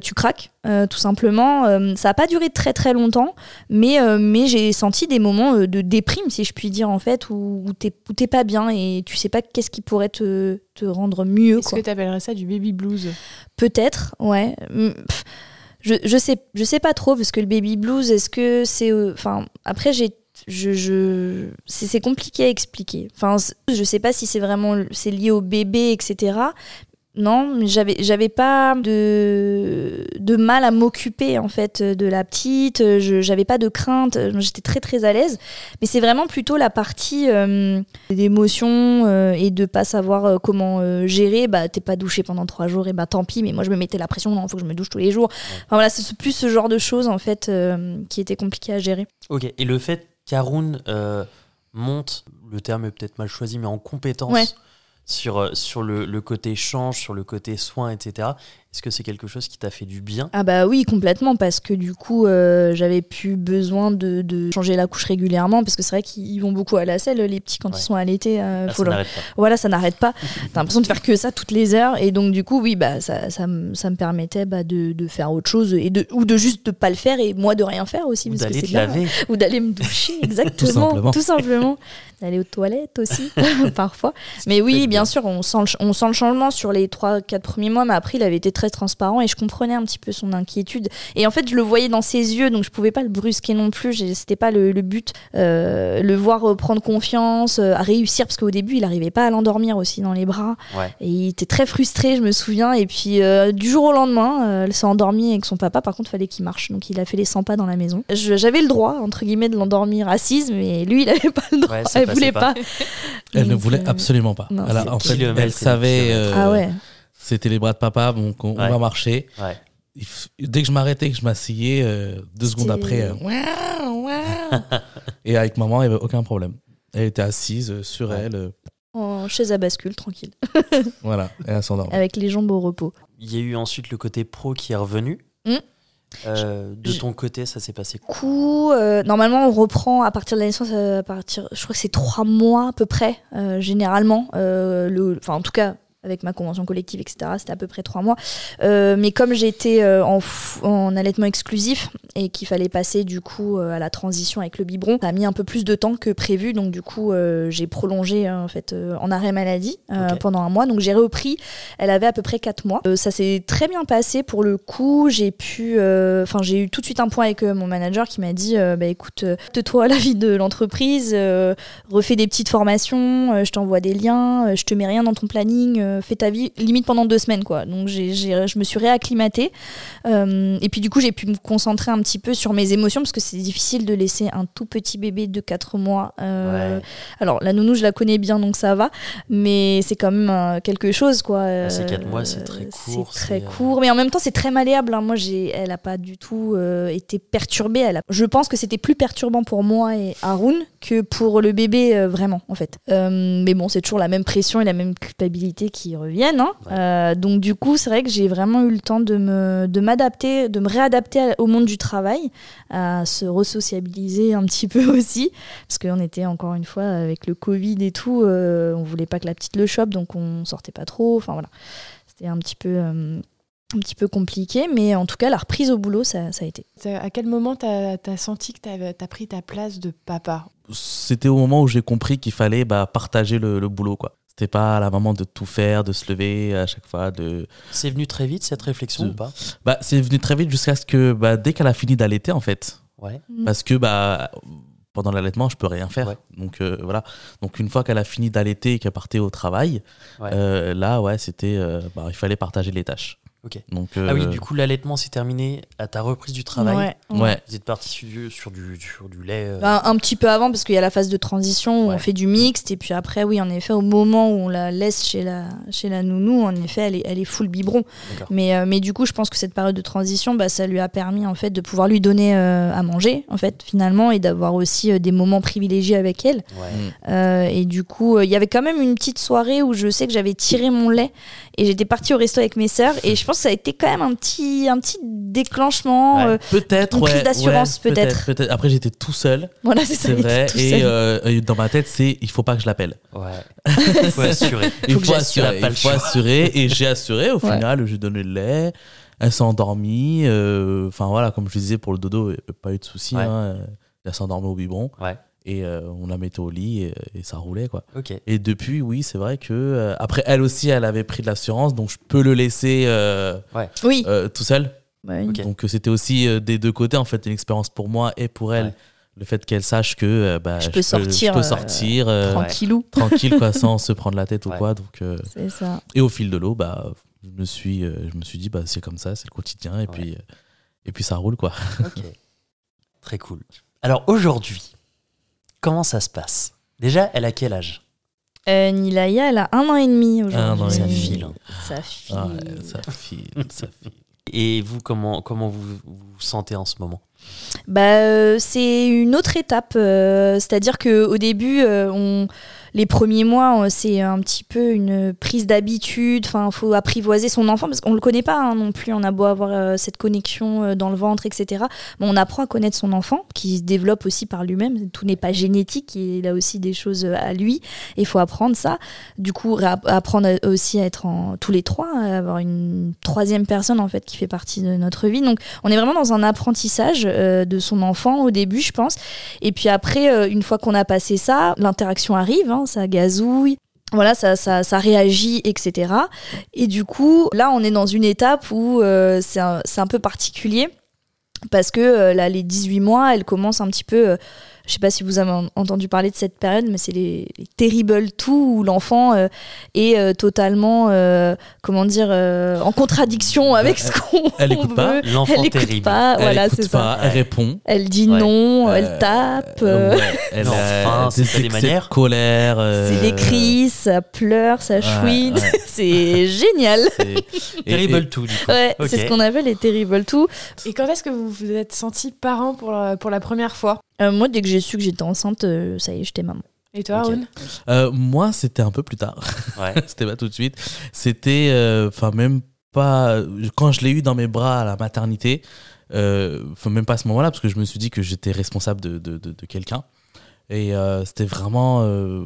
[SPEAKER 3] tu craques. Tout simplement, ça a pas duré très très longtemps, mais, mais j'ai senti des moments de déprime, si je puis dire, en fait où, où t'es pas bien et tu sais pas qu'est-ce qui pourrait te, te rendre mieux.
[SPEAKER 1] Est-ce que tu appellerais ça du baby blues?
[SPEAKER 3] Peut-être, ouais. Je, je, sais, je sais pas trop, parce que le baby blues, est-ce que c'est. Euh, enfin, après, j'ai je, je c'est compliqué à expliquer. Enfin, je sais pas si c'est vraiment c'est lié au bébé, etc non, j'avais j'avais pas de de mal à m'occuper en fait de la petite. Je j'avais pas de crainte. J'étais très très à l'aise. Mais c'est vraiment plutôt la partie euh, d'émotion euh, et de pas savoir euh, comment gérer. Bah t'es pas douché pendant trois jours et bah tant pis. Mais moi je me mettais la pression. Non, faut que je me douche tous les jours. Enfin voilà, c'est plus ce genre de choses en fait qui était compliqué à gérer.
[SPEAKER 2] Ok. Et le fait qu'Haroun monte, le terme est peut-être mal choisi, mais en compétence sur, euh, sur le, le, côté change, sur le côté soin, etc. Est-ce que c'est quelque chose qui t'a fait du bien?
[SPEAKER 3] Ah bah oui, complètement, parce que du coup, euh, j'avais plus besoin de, de, changer la couche régulièrement, parce que c'est vrai qu'ils vont beaucoup à la selle, les petits, quand ils sont allaités.
[SPEAKER 2] Euh, ah, faut ça n'arrête pas.
[SPEAKER 3] Voilà, ça n'arrête pas. T'as l'impression de faire que ça toutes les heures, et donc du coup, oui, bah, ça, ça, ça me permettait bah, de, de, faire autre chose, et de, ou de juste de pas le faire, et moi de rien faire aussi.
[SPEAKER 2] Ou d'aller te laver.
[SPEAKER 3] Ou d'aller me doucher, exactement. tout simplement. Tout simplement. d'aller aux toilettes aussi, parfois. Mais oui, bien, sûr, on sent, le, on sent le changement sur les 3-4 premiers mois, mais après, il avait été très transparent et je comprenais un petit peu son inquiétude. Et en fait, je le voyais dans ses yeux, donc je pouvais pas le brusquer non plus. C'était pas le, but. Euh, le voir euh, prendre confiance, euh, à réussir, parce qu'au début, il arrivait pas à l'endormir aussi dans les bras. Et il était très frustré, je me souviens. Et puis, du jour au lendemain, elle s'est endormie avec son papa. Par contre, il fallait qu'il marche. Donc, il a fait les 100 pas dans la maison. J'avais le droit, entre guillemets, de l'endormir assise, mais lui, il avait pas le droit. elle voulait pas.
[SPEAKER 4] Elle ne voulait absolument pas. en fait, elle savait.
[SPEAKER 3] ah ouais
[SPEAKER 4] c'était les bras de papa, donc on, va marcher. Dès que je m'arrêtais, que je m'asseyais, euh, deux secondes après, euh, et avec maman, il n'y avait aucun problème. Elle était assise euh, sur elle.
[SPEAKER 3] En chaise à bascule, tranquille.
[SPEAKER 4] voilà, et elle s'endort.
[SPEAKER 3] Avec les jambes au repos.
[SPEAKER 2] Il y a eu ensuite le côté pro qui est revenu. Hmm. Euh, de ton côté, ça s'est passé
[SPEAKER 3] quoi coup, euh, Normalement, on reprend à partir de la naissance, à partir, je crois que c'est trois mois à peu près, généralement. Enfin, en tout cas, avec ma convention collective, etc. C'était à peu près trois mois. Euh, mais comme j'étais euh, en, en, allaitement exclusif et qu'il fallait passer du coup euh, à la transition avec le biberon, ça a mis un peu plus de temps que prévu. Donc du coup, j'ai prolongé en fait en arrêt maladie pendant un mois. Donc j'ai repris. Elle avait à peu près quatre mois. ça s'est très bien passé pour le coup. J'ai pu, enfin j'ai eu tout de suite un point avec mon manager qui m'a dit, bah écoute, de toi à la vie de l'entreprise, refais des petites formations, je t'envoie des liens, je te mets rien dans ton planning euh, fait ta vie limite pendant deux semaines quoi. Donc j'ai, je me suis réacclimatée euh, et puis du coup j'ai pu me concentrer un petit peu sur mes émotions parce que c'est difficile de laisser un tout petit bébé de 4 mois. Euh, alors la nounou je la connais bien donc ça va, mais c'est quand même quelque chose quoi.
[SPEAKER 2] Ah, c'est 4 mois c'est très court.
[SPEAKER 3] C'est très court, mais en même temps c'est très malléable. Hein. Moi j'ai, elle a pas du tout été perturbée. Elle a... Je pense que c'était plus perturbant pour moi et Haroun que pour le bébé vraiment en fait. mais bon c'est toujours la même pression et la même culpabilité qui reviennent. Hein. Euh, donc du coup, c'est vrai que j'ai vraiment eu le temps de me de m'adapter, de me réadapter au monde du travail, à se resociabiliser un petit peu aussi, parce qu'on était encore une fois avec le Covid et tout, euh, on voulait pas que la petite le chope, donc on sortait pas trop. Enfin voilà, c'était un petit peu euh, un petit peu compliqué, mais en tout cas, la reprise au boulot, ça, ça a été.
[SPEAKER 1] À quel moment tu as, senti que tu as, pris ta place de papa?
[SPEAKER 4] C'était au moment où j'ai compris qu'il fallait bah, partager le, le, boulot. quoi. C'était pas à la maman de tout faire, de se lever à chaque fois. De...
[SPEAKER 2] C'est venu très vite cette réflexion ou pas?
[SPEAKER 4] Bah, C'est venu très vite jusqu'à ce que bah, dès qu'elle a fini d'allaiter en fait.
[SPEAKER 2] Ouais.
[SPEAKER 3] Mm.
[SPEAKER 4] Parce que bah, pendant l'allaitement, je peux rien faire. Donc euh, voilà. Donc une fois qu'elle a fini d'allaiter et qu'elle partait au travail, euh, là ouais, c'était, euh, bah, il fallait partager les tâches.
[SPEAKER 2] Ok. Donc, Ah oui, du coup, l'allaitement s'est terminé à ta reprise du travail.
[SPEAKER 3] Ouais. ouais.
[SPEAKER 2] Vous êtes parti sur du, sur du, sur du lait
[SPEAKER 3] bah, Un petit peu avant, parce qu'il y a la phase de transition où on fait du mixte. Et puis après, oui, en effet, au moment où on la laisse chez la, chez la nounou, en effet, elle est, elle est full biberon. Mais, mais du coup, je pense que cette période de transition, bah, ça lui a permis en fait, de pouvoir lui donner à manger, en fait, finalement, et d'avoir aussi des moments privilégiés avec elle. et du coup, il y avait quand même une petite soirée où je sais que j'avais tiré mon lait et j'étais partie au resto avec mes sœurs. Et je pense que ça a été quand même un petit, un petit déclenchement. Euh,
[SPEAKER 4] peut-être,
[SPEAKER 3] une
[SPEAKER 4] prise
[SPEAKER 3] d'assurance, peut-être.
[SPEAKER 4] Peut Après, j'étais tout seul.
[SPEAKER 3] Voilà, c'est ça.
[SPEAKER 4] vrai. Et euh, dans ma tête, c'est il faut pas que je l'appelle.
[SPEAKER 2] Ouais. il faut assurer.
[SPEAKER 4] il faut, assurer. Il faut assurer. Et j'ai assuré. Au final, je lui ai donné le lait. Elle s'est endormie. Euh, enfin, voilà, comme je disais, pour le dodo, pas eu de soucis. Hein. Elle s'est endormie au biberon.
[SPEAKER 2] Ouais
[SPEAKER 4] et euh, on la mettait au lit et, ça roulait quoi. Et depuis, oui, c'est vrai que euh, après elle aussi, elle avait pris de l'assurance, donc je peux le laisser euh,
[SPEAKER 3] oui.
[SPEAKER 4] tout seul.
[SPEAKER 3] Donc
[SPEAKER 4] c'était aussi des deux côtés en fait une expérience pour moi et pour elle. Le fait qu'elle sache que bah,
[SPEAKER 3] je, peux sortir,
[SPEAKER 4] je peux sortir
[SPEAKER 3] tranquillou,
[SPEAKER 4] tranquille quoi, sans se prendre la tête ou quoi. Donc
[SPEAKER 3] ça.
[SPEAKER 4] Et au fil de l'eau, bah je me suis, je me suis dit bah c'est comme ça, c'est le quotidien et puis et puis ça roule quoi.
[SPEAKER 2] Très cool. Alors aujourd'hui, Comment ça se passe? Déjà, elle a quel âge?
[SPEAKER 3] Euh, Nilaya, elle a un an et demi aujourd'hui.
[SPEAKER 2] Ça file.
[SPEAKER 3] Ça file.
[SPEAKER 4] ça file, ça file.
[SPEAKER 2] Et vous, comment, comment vous vous sentez en ce moment?
[SPEAKER 3] Bah, euh, C'est une autre étape. Euh, c'est-à-dire qu'au début, on les premiers mois, euh, c'est un petit peu une prise d'habitude. Enfin, faut apprivoiser son enfant parce qu'on le connaît pas hein, non plus. On a beau avoir euh, cette connexion euh, dans le ventre, etc. Mais on apprend à connaître son enfant, qui se développe aussi par lui-même. Tout n'est pas génétique. Il a aussi des choses à lui. Il faut apprendre ça. Du coup, apprendre aussi à être en tous les trois, à avoir une troisième personne en fait qui fait partie de notre vie. Donc, on est vraiment dans un apprentissage de son enfant au début, je pense. Et puis après, une fois qu'on a passé ça, l'interaction arrive. Hein, ça gazouille. Voilà, ça, ça, réagit, etc. Et du coup, là, on est dans une étape où euh, c'est un, peu particulier parce que euh, là, les 18 mois, elle commence un petit peu. Je sais pas si vous avez entendu parler de cette période, mais c'est les, terrible tout où l'enfant euh, est euh, totalement, euh, comment dire, en contradiction avec ce qu'on
[SPEAKER 4] Elle écoute pas.
[SPEAKER 2] L'enfant terrible.
[SPEAKER 3] Pas.
[SPEAKER 4] Elle
[SPEAKER 3] voilà,
[SPEAKER 4] c'est ça. Elle répond.
[SPEAKER 3] Elle dit non, elle tape.
[SPEAKER 2] elle a c'est des manières.
[SPEAKER 4] colère.
[SPEAKER 3] C'est des cris, ça pleure, ça chouine. c'est génial.
[SPEAKER 2] Terrible tout, du coup.
[SPEAKER 3] Ouais, c'est ce qu'on appelle les terrible tout.
[SPEAKER 1] Et quand est-ce que vous vous êtes senti parent pour la, pour la première fois?
[SPEAKER 3] Euh, moi, dès que j'ai su que j'étais enceinte, euh, ça y est, j'étais maman.
[SPEAKER 1] Et toi, Aaron
[SPEAKER 4] euh, Moi, c'était un peu plus tard.
[SPEAKER 2] Ouais.
[SPEAKER 4] c'était pas tout de suite. C'était, enfin, même pas. Quand je l'ai eu dans mes bras à la maternité, euh, même pas à ce moment-là, parce que je me suis dit que j'étais responsable de, de, de, quelqu'un. Et euh, c'était vraiment. Euh,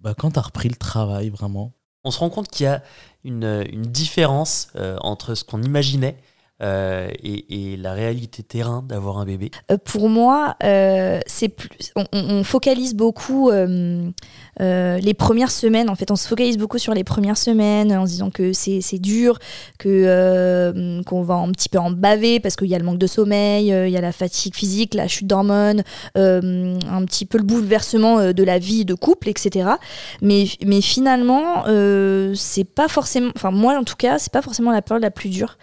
[SPEAKER 4] bah, quand tu as repris le travail, vraiment.
[SPEAKER 2] On se rend compte qu'il y a une, une différence entre ce qu'on imaginait euh, et, la réalité terrain d'avoir un bébé
[SPEAKER 3] euh, Pour moi, euh, plus, on, focalise beaucoup les premières semaines. En fait, on se focalise beaucoup sur les premières semaines en se disant que c'est dur, que qu'on va un petit peu en baver parce qu'il y a le manque de sommeil, il y a la fatigue physique, la chute d'hormones, un petit peu le bouleversement de la vie de couple, etc. Mais, mais finalement, c'est pas forcément, enfin moi en tout cas, c'est pas forcément la période la plus dure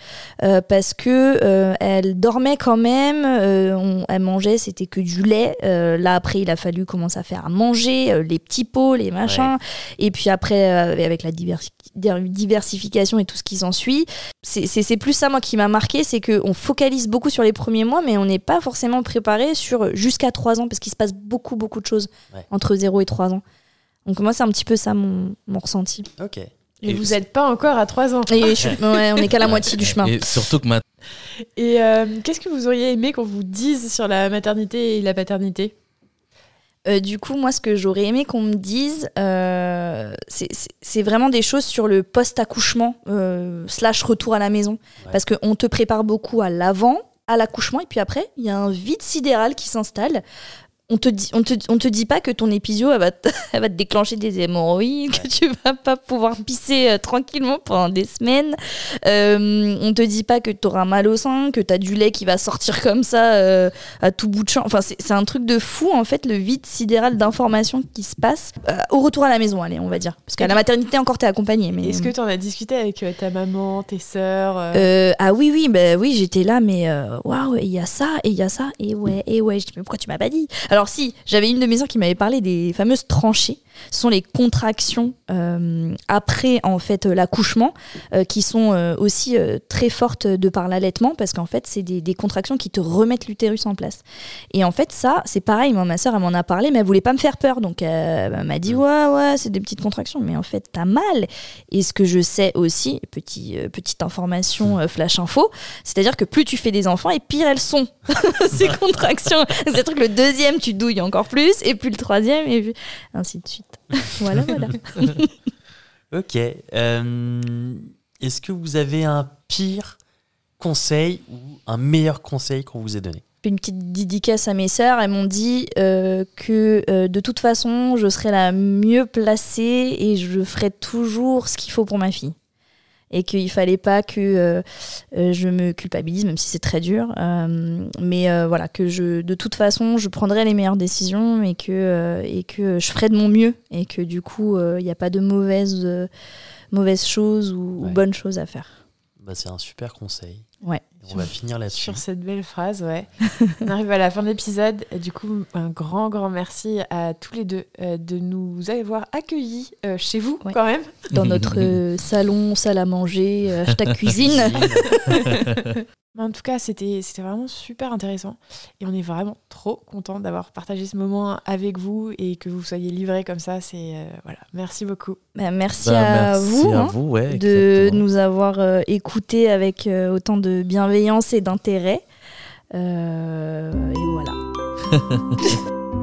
[SPEAKER 3] parce que euh, elle dormait quand même, euh, elle mangeait, c'était que du lait. Euh, là après, il a fallu commencer à faire à manger, les petits pots, les machins. Et puis après, avec la diversification et tout ce qui s'ensuit, c'est plus ça moi qui m'a marqué, c'est qu'on focalise beaucoup sur les premiers mois, mais on n'est pas forcément préparé sur jusqu'à 3 ans, parce qu'il se passe beaucoup beaucoup de choses entre 0 et 3 ans. Donc moi, c'est un petit peu ça mon, mon ressenti.
[SPEAKER 2] Ok.
[SPEAKER 1] Et, vous n'êtes pas encore à 3 ans.
[SPEAKER 3] Et ouais, on n'est qu'à la moitié du chemin.
[SPEAKER 4] Et surtout que maintenant.
[SPEAKER 1] Et euh, qu'est-ce que vous auriez aimé qu'on vous dise sur la maternité et la paternité?
[SPEAKER 3] Euh, du coup, moi, ce que j'aurais aimé qu'on me dise, euh, c'est vraiment des choses sur le post-accouchement, slash retour à la maison. Parce qu'on te prépare beaucoup à l'avant, à l'accouchement, et puis après, il y a un vide sidéral qui s'installe on te dit, on te, on te dit pas que ton épisio elle va, te, elle va te déclencher des hémorroïdes, que tu vas pas pouvoir pisser euh, tranquillement pendant des semaines. Euh, on te dit pas que tu auras mal au sein, que tu as du lait qui va sortir comme ça euh, à tout bout de champ. Enfin, c'est un truc de fou en fait, le vide sidéral d'informations qui se passe au retour à la maison, allez, on va dire. Parce qu'à la maternité encore t'es accompagné. Mais
[SPEAKER 1] est-ce que tu en as discuté avec ta maman, tes sœurs
[SPEAKER 3] Ah oui, oui, bah oui, j'étais là, mais waouh, il y a ça et il y a ça et ouais, et ouais. Je dis mais pourquoi tu m'as pas dit? alors si, j'avais une de mes soeurs qui m'avait parlé des fameuses tranchées sont les contractions euh, après en fait l'accouchement euh, qui sont euh, aussi très fortes de par l'allaitement parce qu'en fait c'est des, contractions qui te remettent l'utérus en place. Et en fait ça c'est pareil. Moi ma soeur elle m'en a parlé mais elle voulait pas me faire peur. Donc elle m'a dit ouais ouais c'est des petites contractions. Mais en fait t'as mal. Et ce que je sais aussi petit, petite information flash info c'est à dire que plus tu fais des enfants et pire elles sont. Ces contractions. C'est à dire que le deuxième tu douilles encore plus et puis le troisième et puis ainsi de suite voilà, voilà.
[SPEAKER 2] ok. Euh, est-ce que vous avez un pire conseil ou un meilleur conseil qu'on vous ait donné?
[SPEAKER 3] Une petite dédicace à mes sœurs. Elles m'ont dit euh, que euh, de toute façon, je serais la mieux placée et je ferai toujours ce qu'il faut pour ma fille et qu'il fallait pas que euh, euh, je me culpabilise, même si c'est très dur. Euh, mais voilà, que je, de toute façon, je prendrai les meilleures décisions et que, et que je ferai de mon mieux et que du coup, il n'y a pas de mauvaises, mauvaises choses ou, bonnes choses à faire.
[SPEAKER 2] Bah, c'est un super conseil.
[SPEAKER 3] Ouais.
[SPEAKER 2] On va finir là-dessus.
[SPEAKER 1] Sur cette belle phrase, ouais. On arrive à la fin de l'épisode. Du coup, un grand, grand merci à tous les deux euh, de nous avoir accueillis euh, chez vous, quand même.
[SPEAKER 3] Dans notre euh, salon, salle à manger, hashtag cuisine.
[SPEAKER 1] En tout cas, c'était vraiment super intéressant. Et on est vraiment trop content d'avoir partagé ce moment avec vous et que vous soyez livrés comme ça. C'est voilà, merci beaucoup.
[SPEAKER 3] Bah, merci, bah, à vous,
[SPEAKER 4] à hein, vous
[SPEAKER 3] de nous avoir écoutés avec autant de bienveillance et d'intérêt. Euh, et voilà.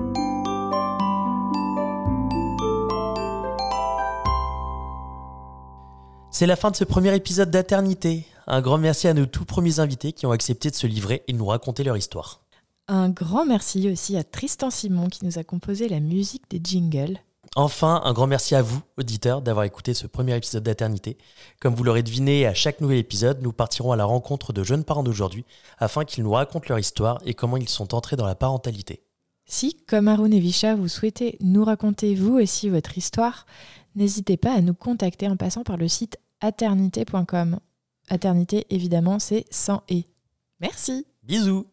[SPEAKER 2] C'est la fin de ce premier épisode d'Aternité. Un grand merci à nos tout premiers invités qui ont accepté de se livrer et de nous raconter leur histoire.
[SPEAKER 1] Un grand merci aussi à Tristan Simon qui nous a composé la musique des jingles.
[SPEAKER 2] Enfin, un grand merci à vous, auditeurs, d'avoir écouté ce premier épisode d'Aternité. Comme vous l'aurez deviné, à chaque nouvel épisode, nous partirons à la rencontre de jeunes parents d'aujourd'hui afin qu'ils nous racontent leur histoire et comment ils sont entrés dans la parentalité.
[SPEAKER 1] Si, comme Haroun et Visha, vous souhaitez nous raconter vous aussi votre histoire, n'hésitez pas à nous contacter en passant par le site aternité.com. Aternité, évidemment, c'est sans et. Merci.
[SPEAKER 2] Bisous.